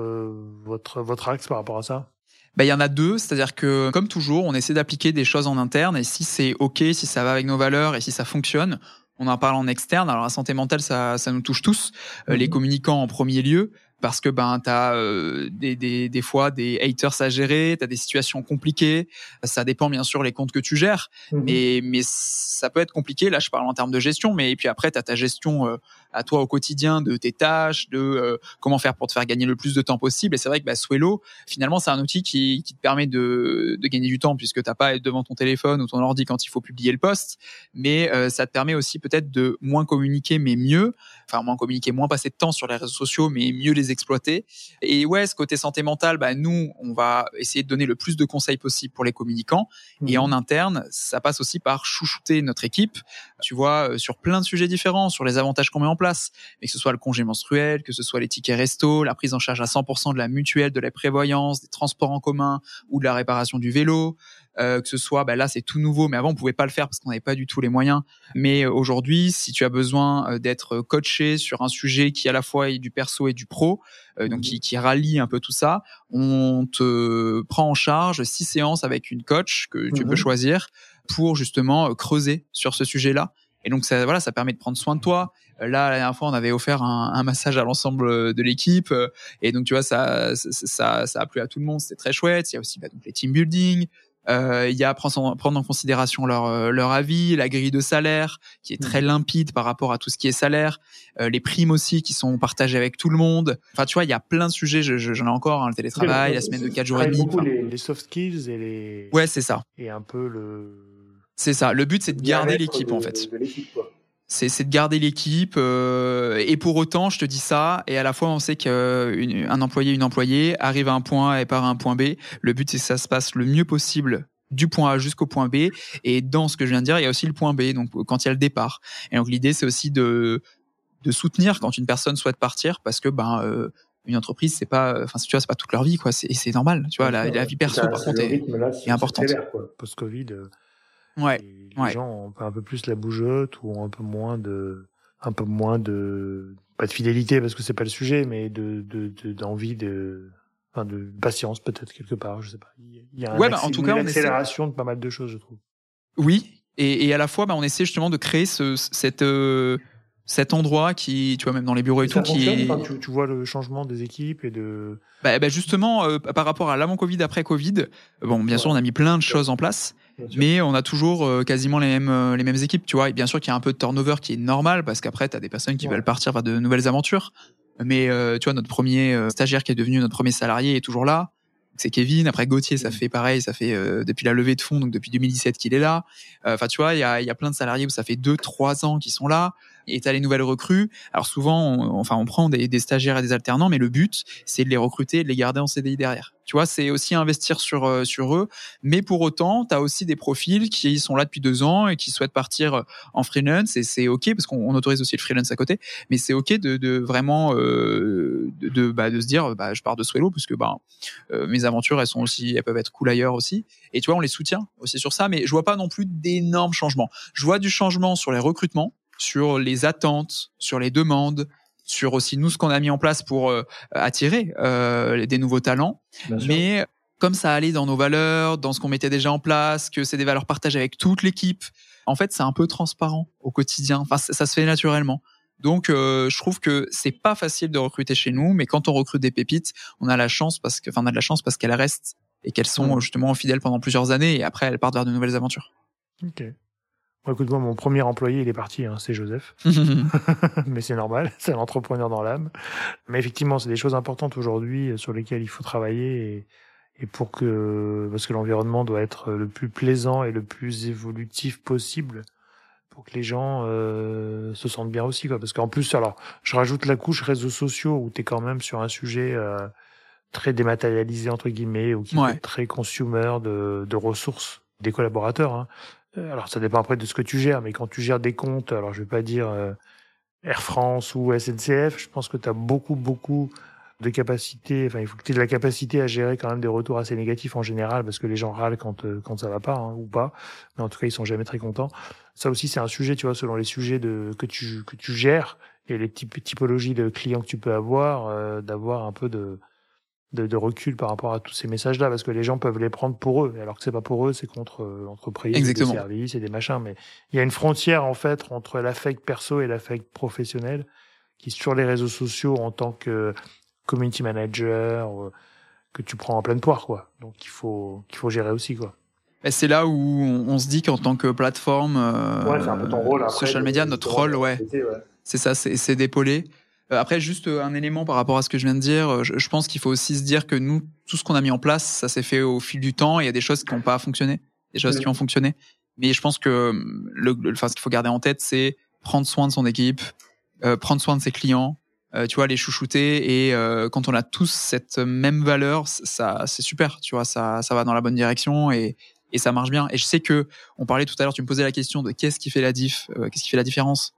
votre votre axe par rapport à ça? Bah, il y en a deux, c'est-à-dire que comme toujours, on essaie d'appliquer des choses en interne et si c'est ok, si ça va avec nos valeurs et si ça fonctionne, on en parle en externe. Alors la santé mentale, ça, ça nous touche tous, euh, les mhm. communicants en premier lieu. parce que ben t'as euh, des, des, des fois des haters à gérer, t'as des situations compliquées. Ça dépend bien sûr les comptes que tu gères, mhm. mais mais ça peut être compliqué. Là, je parle en termes de gestion, mais et puis après t'as ta gestion euh, à toi au quotidien de tes tâches, de euh, comment faire pour te faire gagner le plus de temps possible. Et c'est vrai que bah, Swello, finalement, c'est un outil qui, qui te permet de, de gagner du temps puisque t'as pas à être devant ton téléphone ou ton ordi quand il faut publier le post, mais euh, ça te permet aussi peut-être de moins communiquer mais mieux, enfin moins communiquer, moins passer de temps sur les réseaux sociaux mais mieux les exploiter. Et ouais, ce côté santé mentale, bah, nous, on va essayer de donner le plus de conseils possible pour les communicants. Et mhm. en interne, ça passe aussi par chouchouter notre équipe, tu vois, euh, sur plein de sujets différents, sur les avantages qu'on met en place, mais que ce soit le congé menstruel, que ce soit les tickets resto, la prise en charge à 100% de la mutuelle, de la prévoyance, des transports en commun ou de la réparation du vélo, euh, que ce soit, bah là c'est tout nouveau, mais avant on pouvait pas le faire parce qu'on n'avait pas du tout les moyens. Mais euh, aujourd'hui, si tu as besoin euh, d'être coaché sur un sujet qui à la fois est du perso et du pro, donc mmh qui, qui rallie un peu tout ça, on te prend en charge six séances avec une coach que tu peux mmh choisir pour justement creuser sur ce sujet-là. Et donc ça, voilà, ça permet de prendre soin de toi. Là, la dernière fois, on avait offert un, un massage à l'ensemble de l'équipe, et donc tu vois, ça, ça, ça, a plu à tout le monde. C'était très chouette. Il y a aussi bah, donc les team building, euh, il y a prendre, prendre en considération leur, euh, leur avis, la grille de salaire qui est très mmh. limpide par rapport à tout ce qui est salaire, euh, les primes aussi qui sont partagées avec tout le monde. Enfin, tu vois, il y a plein de sujets. J'en je, ai encore, hein, le télétravail, la semaine de 4 jours et demi. les, soft skills et les. Ouais, c'est ça. Et un peu le. C'est ça. Le but, c'est de garder l'équipe en fait. De quoi c'est de garder l'équipe. Euh, et pour autant, je te dis ça, et à la fois, on sait qu'un employé, une employée arrive à un point A et part à un point B. Le but, c'est que ça se passe le mieux possible du point A jusqu'au point B. Et dans ce que je viens de dire, il y a aussi le point B, donc quand il y a le départ. Et donc l'idée, c'est aussi de de soutenir quand une personne souhaite partir, parce que ben euh, une entreprise, c'est pas, enfin tu vois, c'est pas toute leur vie, quoi. C'est normal, tu vois. La, la vie perso, par contre, est, est, importante. Post-Covid. Euh, Ouais. Les gens ont un peu plus la bougeotte ou un peu moins de, un peu moins de, pas de fidélité parce que c'est pas le sujet, mais de, d'envie de, enfin de patience peut-être quelque part, je sais pas. Il y a un ouais, bah, en tout cas, une accélération de pas mal de choses, je trouve. Oui, et, et à la fois, bah, on essaie justement de créer ce, cette, euh, cet endroit qui, tu vois, même dans les bureaux et, tout, qui tu, tu, vois le changement des équipes et de. Bah, bah justement, euh, par rapport à l'avant Covid, après Covid, bon, bien sûr, on a mis plein de choses en place, mais on a toujours euh, quasiment les mêmes euh, les mêmes équipes, tu vois. Et bien sûr qu'il y a un peu de turnover qui est normal parce qu'après, tu as des personnes qui veulent partir vers de nouvelles aventures. Mais tu vois, notre premier stagiaire qui est devenu notre premier salarié est toujours là c'est Kevin. Après Gauthier, ça fait pareil, ça fait depuis la levée de fonds, donc depuis 2017 qu'il est là. Enfin, tu vois, il y a, y a, plein de salariés où ça fait deux, trois ans qu'ils sont là et tu les nouvelles recrues. Alors souvent, on, enfin, on prend des, des, stagiaires et des alternants, mais le but, c'est de les recruter et de les garder en CDI derrière. Tu vois, c'est aussi investir sur euh, sur eux. Mais pour autant, tu as aussi des profils qui sont là depuis deux ans et qui souhaitent partir euh, en freelance. Et c'est ok parce qu'on autorise aussi le freelance à côté. Mais c'est ok de, de vraiment euh, de, de, bah, de se dire, bah, je pars de Swello parce que bah, euh, mes aventures, elles sont aussi, elles peuvent être cool ailleurs aussi. Et tu vois, on les soutient aussi sur ça. Mais je vois pas non plus d'énormes changements. Je vois du changement sur les recrutements sur les attentes, sur les demandes, sur aussi nous ce qu'on a mis en place pour euh, attirer euh, des nouveaux talents. Mais comme ça allait dans nos valeurs, dans ce qu'on mettait déjà en place, que c'est des valeurs partagées avec toute l'équipe, en fait, c'est un peu transparent au quotidien. Enfin, ça, se fait naturellement. Donc, euh, je trouve que c'est pas facile de recruter chez nous, mais quand on recrute des pépites, on a la chance parce que, enfin, on a de la chance parce qu'elles restent et qu'elles sont justement fidèles pendant plusieurs années et après elles partent vers de nouvelles aventures. Ok écoute, moi, mon premier employé, il est parti, hein, c'est Joseph. Mais c'est normal, c'est un entrepreneur dans l'âme. Mais effectivement, c'est des choses importantes aujourd'hui euh, sur lesquelles il faut travailler et, et pour que, parce que l'environnement doit être le plus plaisant et le plus évolutif possible pour que les gens euh, se sentent bien aussi. Quoi. Parce qu'en plus, alors, je rajoute la couche réseaux sociaux où tu es quand même sur un sujet euh, très dématérialisé, entre guillemets, ou qui est très consumer de, de ressources des collaborateurs. Hein. Euh, alors ça dépend après de ce que tu gères, mais quand tu gères des comptes, alors je vais pas dire euh, Air France ou SNCF, je pense que tu as beaucoup, beaucoup de capacité, enfin il faut que tu aies de la capacité à gérer quand même des retours assez négatifs en général, parce que les gens râlent quand, euh, quand ça va pas, hein, ou pas, mais en tout cas ils sont jamais très contents. Ça aussi c'est un sujet, tu vois, selon les sujets de, que, tu, que tu gères et les typologies de clients que tu peux avoir, d'avoir un peu de de, de, recul par rapport à tous ces messages-là, parce que les gens peuvent les prendre pour eux, alors que c'est pas pour eux, c'est contre euh, l'entreprise, des services et des machins. Mais il y a une frontière en fait entre l'affect perso et l'affect professionnel, qui sur les réseaux sociaux en tant que community manager que tu prends en pleine poire, quoi. Donc il faut qu'il faut gérer aussi, quoi. C'est là où on se dit qu'en tant que plateforme, ouais, un peu ton rôle social media, notre rôle, ouais, c'est ça, c'est d'épauler. Après, juste un élément par rapport à ce que je viens de dire, je, pense qu'il faut aussi se dire que nous, tout ce qu'on a mis en place, ça s'est fait au fil du temps. Il y a des choses qui n'ont pas fonctionné, des choses qui ont fonctionné. Mais je pense que le, enfin, ce qu'il faut garder en tête, c'est prendre soin de son équipe, euh, prendre soin de ses clients, euh, tu vois, les chouchouter. Et euh, quand on a tous cette même valeur, ça, c'est super. Tu vois, ça, ça va dans la bonne direction et, et ça marche bien. Et je sais que on parlait tout à l'heure, tu me posais la question de qu'est-ce qui fait la diff, qu'est-ce qui fait la différence?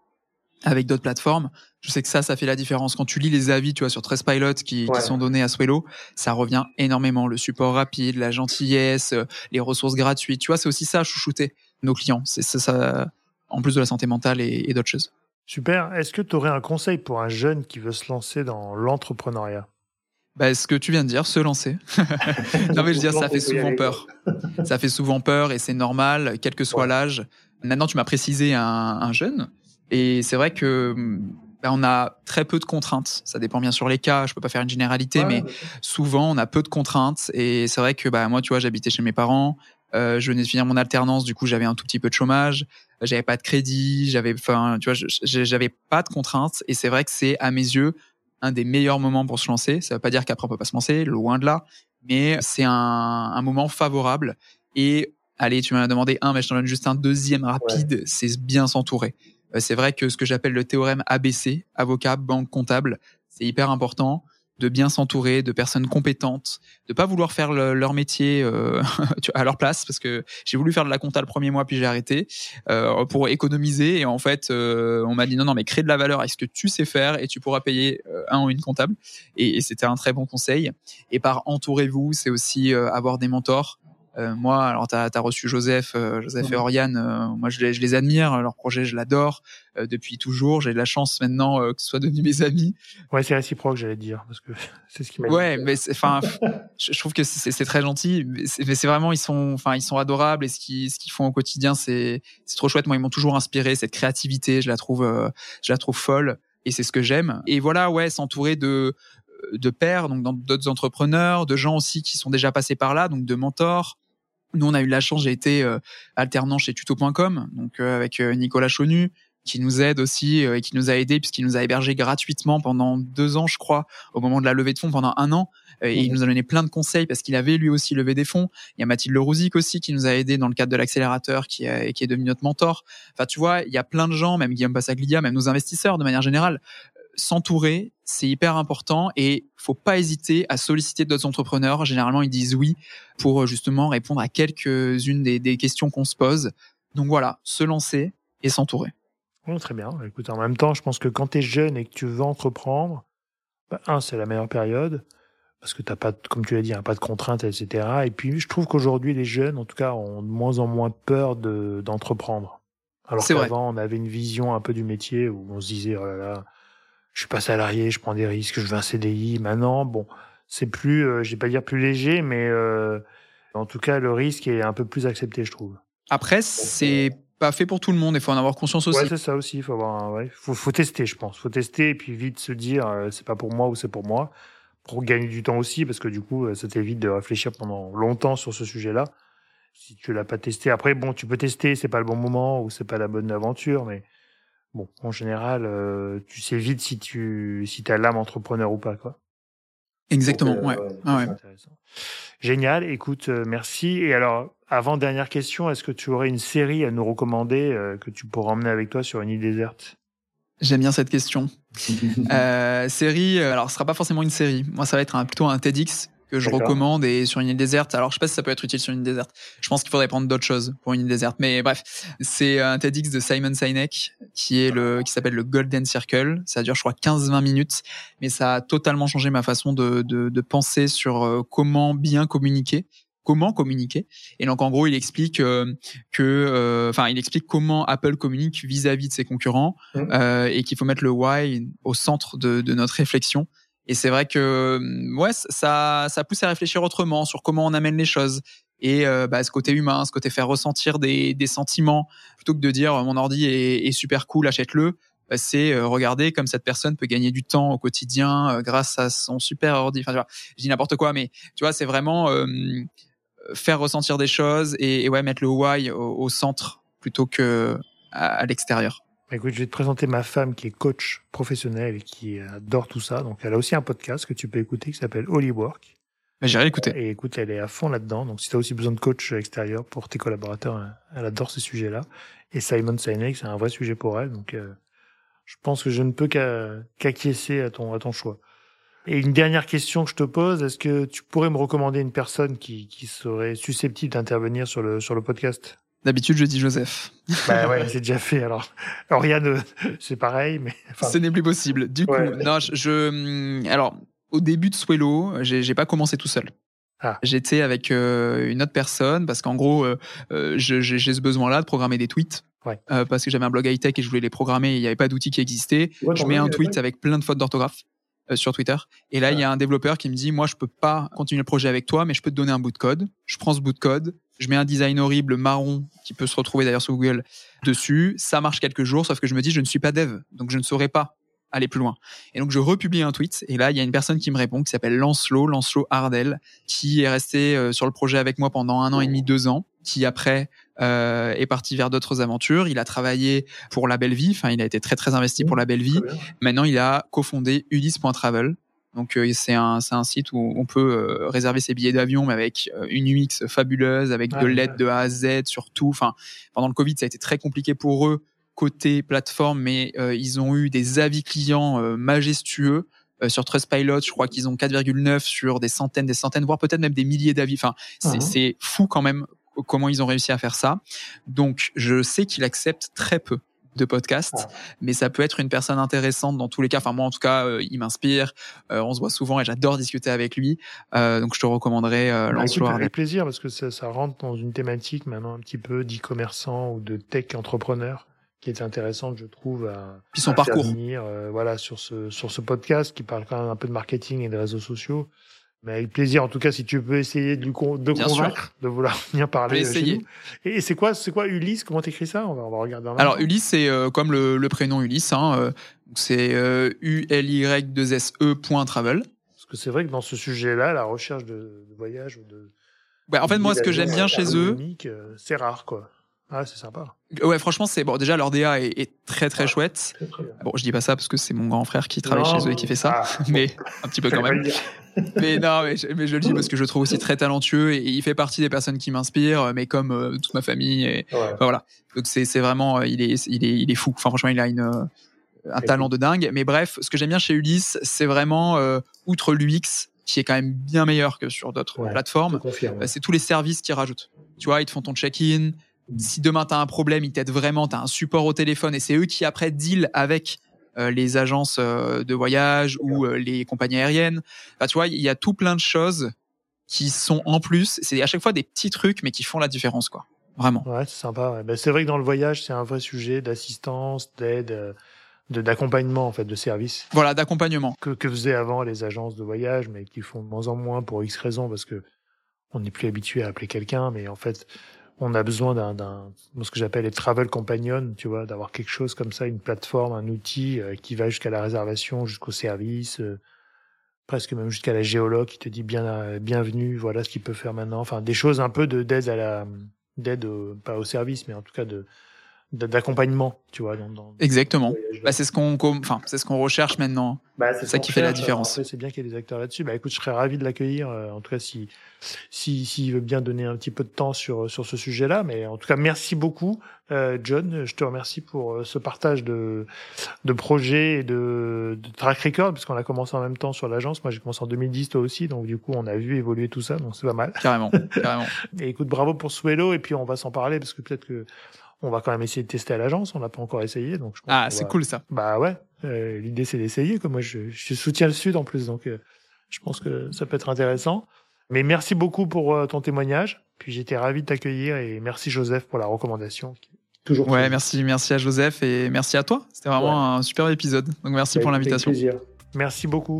Avec d'autres plateformes. Je sais que ça, ça fait la différence. Quand tu lis les avis, tu vois, sur 13 Pilot qui, qui sont donnés à Swello, ça revient énormément. Le support rapide, la gentillesse, les ressources gratuites. Tu vois, c'est aussi ça, chouchouter nos clients. C'est ça, en plus de la santé mentale et, d'autres choses. Super. Est-ce que tu aurais un conseil pour un jeune qui veut se lancer dans l'entrepreneuriat? Bah, ce que tu viens de dire, se lancer. non, mais je veux dire, ça fait souvent peur. ça fait souvent peur et c'est normal, quel que soit l'âge. Maintenant, tu m'as précisé un, un jeune. Et c'est vrai que bah, on a très peu de contraintes. Ça dépend bien sûr les cas. Je peux pas faire une généralité, mais souvent on a peu de contraintes. Et c'est vrai que bah moi, tu vois, j'habitais chez mes parents. Euh, je venais de finir mon alternance, du coup j'avais un tout petit peu de chômage, j'avais pas de crédit, j'avais, enfin, tu vois, j'avais pas de contraintes. Et c'est vrai que c'est à mes yeux un des meilleurs moments pour se lancer. Ça veut pas dire qu'après on peut pas se lancer, loin de là, mais c'est un, un moment favorable. Et allez, tu m'as demandé un, mais je t'en donne juste un deuxième rapide. C'est bien s'entourer. Euh, c'est vrai que ce que j'appelle le théorème ABC, avocat, banque, comptable, c'est hyper important de bien s'entourer de personnes compétentes, de pas vouloir faire leur métier euh, à leur place parce que j'ai voulu faire de la compta le premier mois puis j'ai arrêté euh, pour économiser. Et en fait euh, on m'a dit non non mais crée de la valeur avec ce que tu sais faire et tu pourras payer euh, un ou une comptable. Et, et c'était un très bon conseil. Et par entourez-vous c'est aussi avoir des mentors euh, moi, alors tu as, reçu Joseph, euh, Joseph et Oriane. Euh, moi, je les, je les, admire. Leur projet, je l'adore depuis toujours. J'ai de la chance maintenant que ce soit devenu mes amis. Ouais, c'est réciproque, j'allais dire, parce que c'est ce qui m'a. Ouais, mais enfin, je trouve que c'est très gentil. Mais c'est vraiment, ils sont, enfin, ils sont adorables et ce qu'ils ce qu'ils font au quotidien, c'est c'est trop chouette. Moi, ils m'ont toujours inspiré cette créativité. Je la trouve, je la trouve folle et c'est ce que j'aime. Et voilà, ouais, s'entourer de de pairs, donc d'autres entrepreneurs, de gens aussi qui sont déjà passés par là, donc de mentors, nous, on a eu la chance, j'ai été euh, alternant chez tuto.com, donc euh, avec euh, Nicolas Chonu, qui nous aide aussi et qui nous a aidé puisqu'il nous a hébergé gratuitement pendant deux ans, je crois, au moment de la levée de fonds pendant un an. Et il nous a donné plein de conseils parce qu'il avait lui aussi levé des fonds. Il y a Mathilde Lerouzic aussi qui nous a aidé dans le cadre de l'accélérateur, qui, est, qui est devenu notre mentor. Enfin, tu vois, il y a plein de gens, même Guillaume Passaglia, même nos investisseurs de manière générale, s'entourer, c'est hyper important et faut pas hésiter à solliciter d'autres entrepreneurs. Généralement, ils disent oui pour justement répondre à quelques-unes des, questions qu'on se pose. Donc voilà, se lancer et s'entourer. très bien. Écoute, en même temps, je pense que quand tu es jeune et que tu veux entreprendre, bah, un, c'est la meilleure période parce que t'as pas, comme tu l'as dit, hein, pas de contraintes, etc. Et puis, je trouve qu'aujourd'hui, les jeunes, en tout cas, ont de moins en moins peur d'entreprendre. Alors qu'avant, on avait une vision un peu du métier où on se disait, oh là là, je suis pas salarié, je prends des risques, je veux un CDI. Maintenant, bon, c'est plus, euh, je vais pas dire plus léger, mais euh, en tout cas, le risque est un peu plus accepté, je trouve. Après, c'est pas fait pour tout le monde. Il faut en avoir conscience aussi. Ouais, c'est ça aussi. Il faut avoir, ouais, faut, faut tester, je pense. Faut tester et puis vite se dire, euh, c'est pas pour moi ou c'est pour moi, pour gagner du temps aussi, parce que du coup, euh, ça t'évite de réfléchir pendant longtemps sur ce sujet-là. Si tu l'as pas testé, après, bon, tu peux tester, c'est pas le bon moment ou c'est pas la bonne aventure, mais bon, en général, euh, tu sais vite si tu si as l'âme entrepreneur ou pas, quoi. Exactement, ouais. Ah ouais. Génial, écoute, euh, merci. Et alors, avant dernière question, est-ce que tu aurais une série à nous recommander euh, que tu pourrais emmener avec toi sur une île déserte? J'aime bien cette question. série, alors ce sera pas forcément une série. Moi, ça va être un, plutôt un TEDx que je recommande et sur une île déserte. Alors, je sais pas si ça peut être utile sur une île déserte. Je pense qu'il faudrait prendre d'autres choses pour une île déserte. Mais bref, c'est un TEDx de Simon Sinek qui est le, qui s'appelle le Golden Circle. Ça dure, je crois, 15-20 minutes. Mais ça a totalement changé ma façon de, de, de penser sur euh, comment bien communiquer comment communiquer. Et donc en gros, il explique euh, que, euh, enfin, il explique comment Apple communique vis-à-vis de ses concurrents mmh. euh, et qu'il faut mettre le why au centre de, de notre réflexion. Et c'est vrai que mmh, ouais, ça, ça pousse à réfléchir autrement sur comment on amène les choses et euh, bah, ce côté humain, ce côté faire ressentir des, des sentiments plutôt que de dire mon ordi est, est super cool, achète-le. bah, c'est regarder comme cette personne peut gagner du temps au quotidien grâce à son super ordi. Enfin, tu vois, je dis n'importe quoi, mais tu vois, c'est vraiment faire ressentir des choses et, ouais, mettre le why au, centre plutôt que à, l'extérieur. Écoute, je vais te présenter ma femme qui est coach professionnelle et qui adore tout ça. Donc, elle a aussi un podcast que tu peux écouter qui s'appelle Holy Work. J'irai écouter. Et écoute, elle est à fond là-dedans. Donc, si tu as aussi besoin de coach extérieur pour tes collaborateurs, elle adore ces sujets-là. Et Simon Sinek, c'est un vrai sujet pour elle. Donc, euh, je pense que je ne peux qu'acquiescer à ton, à ton choix. Et une dernière question que je te pose, est-ce que tu pourrais me recommander une personne qui, qui serait susceptible d'intervenir sur le, sur le podcast? D'habitude, je dis Joseph. Bah ouais, c'est déjà fait. Alors, Oriane, c'est pareil, mais. Ce n'est plus possible. Du coup, non, je, hum, alors, au début de Swello, j'ai pas commencé tout seul. Ah. J'étais avec euh, une autre personne parce qu'en gros, euh, euh j'ai ce besoin-là de programmer des tweets. Ouais. Euh, parce que j'avais un blog high-tech et je voulais les programmer et il n'y avait pas d'outil qui existait. je mets un tweet avec plein de fautes d'orthographe. Euh, sur Twitter. Et là, il y a un développeur qui me dit, moi, je peux pas continuer le projet avec toi, mais je peux te donner un bout de code. Je prends ce bout de code, je mets un design horrible marron qui peut se retrouver d'ailleurs sur Google dessus. Ça marche quelques jours, sauf que je me dis, je ne suis pas dev, donc je ne saurais pas aller plus loin. Et donc je republie un tweet et là il y a une personne qui me répond qui s'appelle Lancelot, Lancelot Hardel, qui est resté euh, sur le projet avec moi pendant un an et demi, deux ans, qui après euh, est parti vers d'autres aventures. Il a travaillé pour La Belle Vie, enfin il a été très très investi pour La Belle Vie. Maintenant il a cofondé Ulysse.travel. Donc euh, c'est un c'est un site où on peut euh, réserver ses billets d'avion mais avec une UX fabuleuse, avec de l'aide de A à Z surtout. Enfin pendant le Covid ça a été très compliqué pour eux côté plateforme, mais ils ont eu des avis clients majestueux sur Trustpilot, je crois qu'ils ont 4,9 sur des centaines, des centaines, voire peut-être même des milliers d'avis. Enfin, c'est fou quand même comment ils ont réussi à faire ça. Donc, je sais qu'il accepte très peu de podcasts, ah. mais ça peut être une personne intéressante dans tous les cas. Enfin, moi, en tout cas, euh, il m'inspire. Euh, on se voit souvent et j'adore discuter avec lui. Euh, donc, je te recommanderais euh, bah, Avec plaisir, parce que ça, ça, rentre dans une thématique maintenant un petit peu d'e-commerçant ou de tech entrepreneur qui est intéressante, je trouve, à, Puis son parcours. Venir, voilà, sur ce, sur ce podcast qui parle quand même un peu de marketing et de réseaux sociaux. Mais avec plaisir, en tout cas, si tu peux essayer de, lui de convaincre de vouloir venir parler. Essayer. Et c'est quoi, c'est quoi Ulysse? Comment t'écris ça? On va, on va regarder. Alors Ulysse, c'est euh, comme le, le, prénom Ulysse. Hein, euh, c'est euh, U L Y 2 S E travel. Parce que c'est vrai que dans ce sujet-là, la recherche de, de voyage ou de. Ouais, en fait, moi, ce que j'aime bien chez eux, euh, c'est rare, quoi. Ah, c'est sympa. Ouais, franchement, c'est bon. Déjà, leur DA est, est très très chouette. bon, je dis pas ça parce que c'est mon grand frère qui travaille chez eux et qui fait ça, ah. mais un petit peu quand même. mais non, mais je, mais je, le dis parce que je le trouve aussi très talentueux et, il fait partie des personnes qui m'inspirent, mais comme euh, toute ma famille. Et, voilà. Donc c'est c'est vraiment, euh, il est il est il est fou. Enfin, franchement, il a une euh, un talent de dingue. Mais bref, ce que j'aime bien chez Ulysse, c'est vraiment outre l'UX qui est quand même bien meilleur que sur d'autres plateformes. C'est tous les services qu'ils rajoutent. Tu vois, ils te font ton check-in si demain tu as un problème, ils t'aident vraiment, tu as un support au téléphone et c'est eux qui après deal avec euh, les agences euh, de voyage ou euh, les compagnies aériennes. tu vois, il y a tout plein de choses qui sont en plus. C'est à chaque fois des petits trucs, mais qui font la différence, quoi. Vraiment. Ouais, c'est sympa. Ben, c'est vrai que dans le voyage, c'est un vrai sujet d'assistance, d'aide, d'accompagnement en fait, de service. Voilà, d'accompagnement. Que, que faisaient avant les agences de voyage, mais qui font de moins en moins pour X raisons parce que on n'est plus habitué à appeler quelqu'un, mais en fait, on a besoin d'un, ce que j'appelle les travel companion, tu vois, d'avoir quelque chose comme ça, une plateforme, un outil euh, qui va jusqu'à la réservation, jusqu'au service, euh, presque même jusqu'à la géologue qui te dit bien, euh, bienvenue, voilà ce qu'il peut faire maintenant. Enfin, des choses un peu de d'aide à la, d'aide pas au service, mais en tout cas de d'accompagnement, tu vois. Dans, Exactement. Bah, c'est ce qu'on, enfin, c'est ce qu'on recherche maintenant. Bah, c'est ça qui fait la différence. C'est bien qu'il y ait des acteurs là-dessus. Bah, écoute, je serais ravi de l'accueillir. Euh, en tout cas, si, si, s'il veut bien donner un petit peu de temps sur sur ce sujet-là. Mais en tout cas, merci beaucoup, euh, John. Je te remercie pour euh, ce partage de de projets et de, de track record, puisqu'on a commencé en même temps sur l'agence. Moi, j'ai commencé en 2010, toi aussi. Donc, du coup, on a vu évoluer tout ça. Donc, c'est pas mal. Carrément, carrément. et écoute, bravo pour Swello. Et puis, on va s'en parler parce que peut-être que on va quand même essayer de tester à l'agence. On l'a pas encore essayé, donc. ah, c'est cool ça. Bah ouais. Euh, L'idée c'est d'essayer. Comme moi, je, je, soutiens le Sud en plus, donc euh, je pense que ça peut être intéressant. Mais merci beaucoup pour euh, ton témoignage. Puis j'étais ravi de t'accueillir et merci Joseph pour la recommandation. Toujours. Ouais, merci, merci à Joseph et merci à toi. C'était vraiment un super épisode. Donc merci pour l'invitation. Merci beaucoup.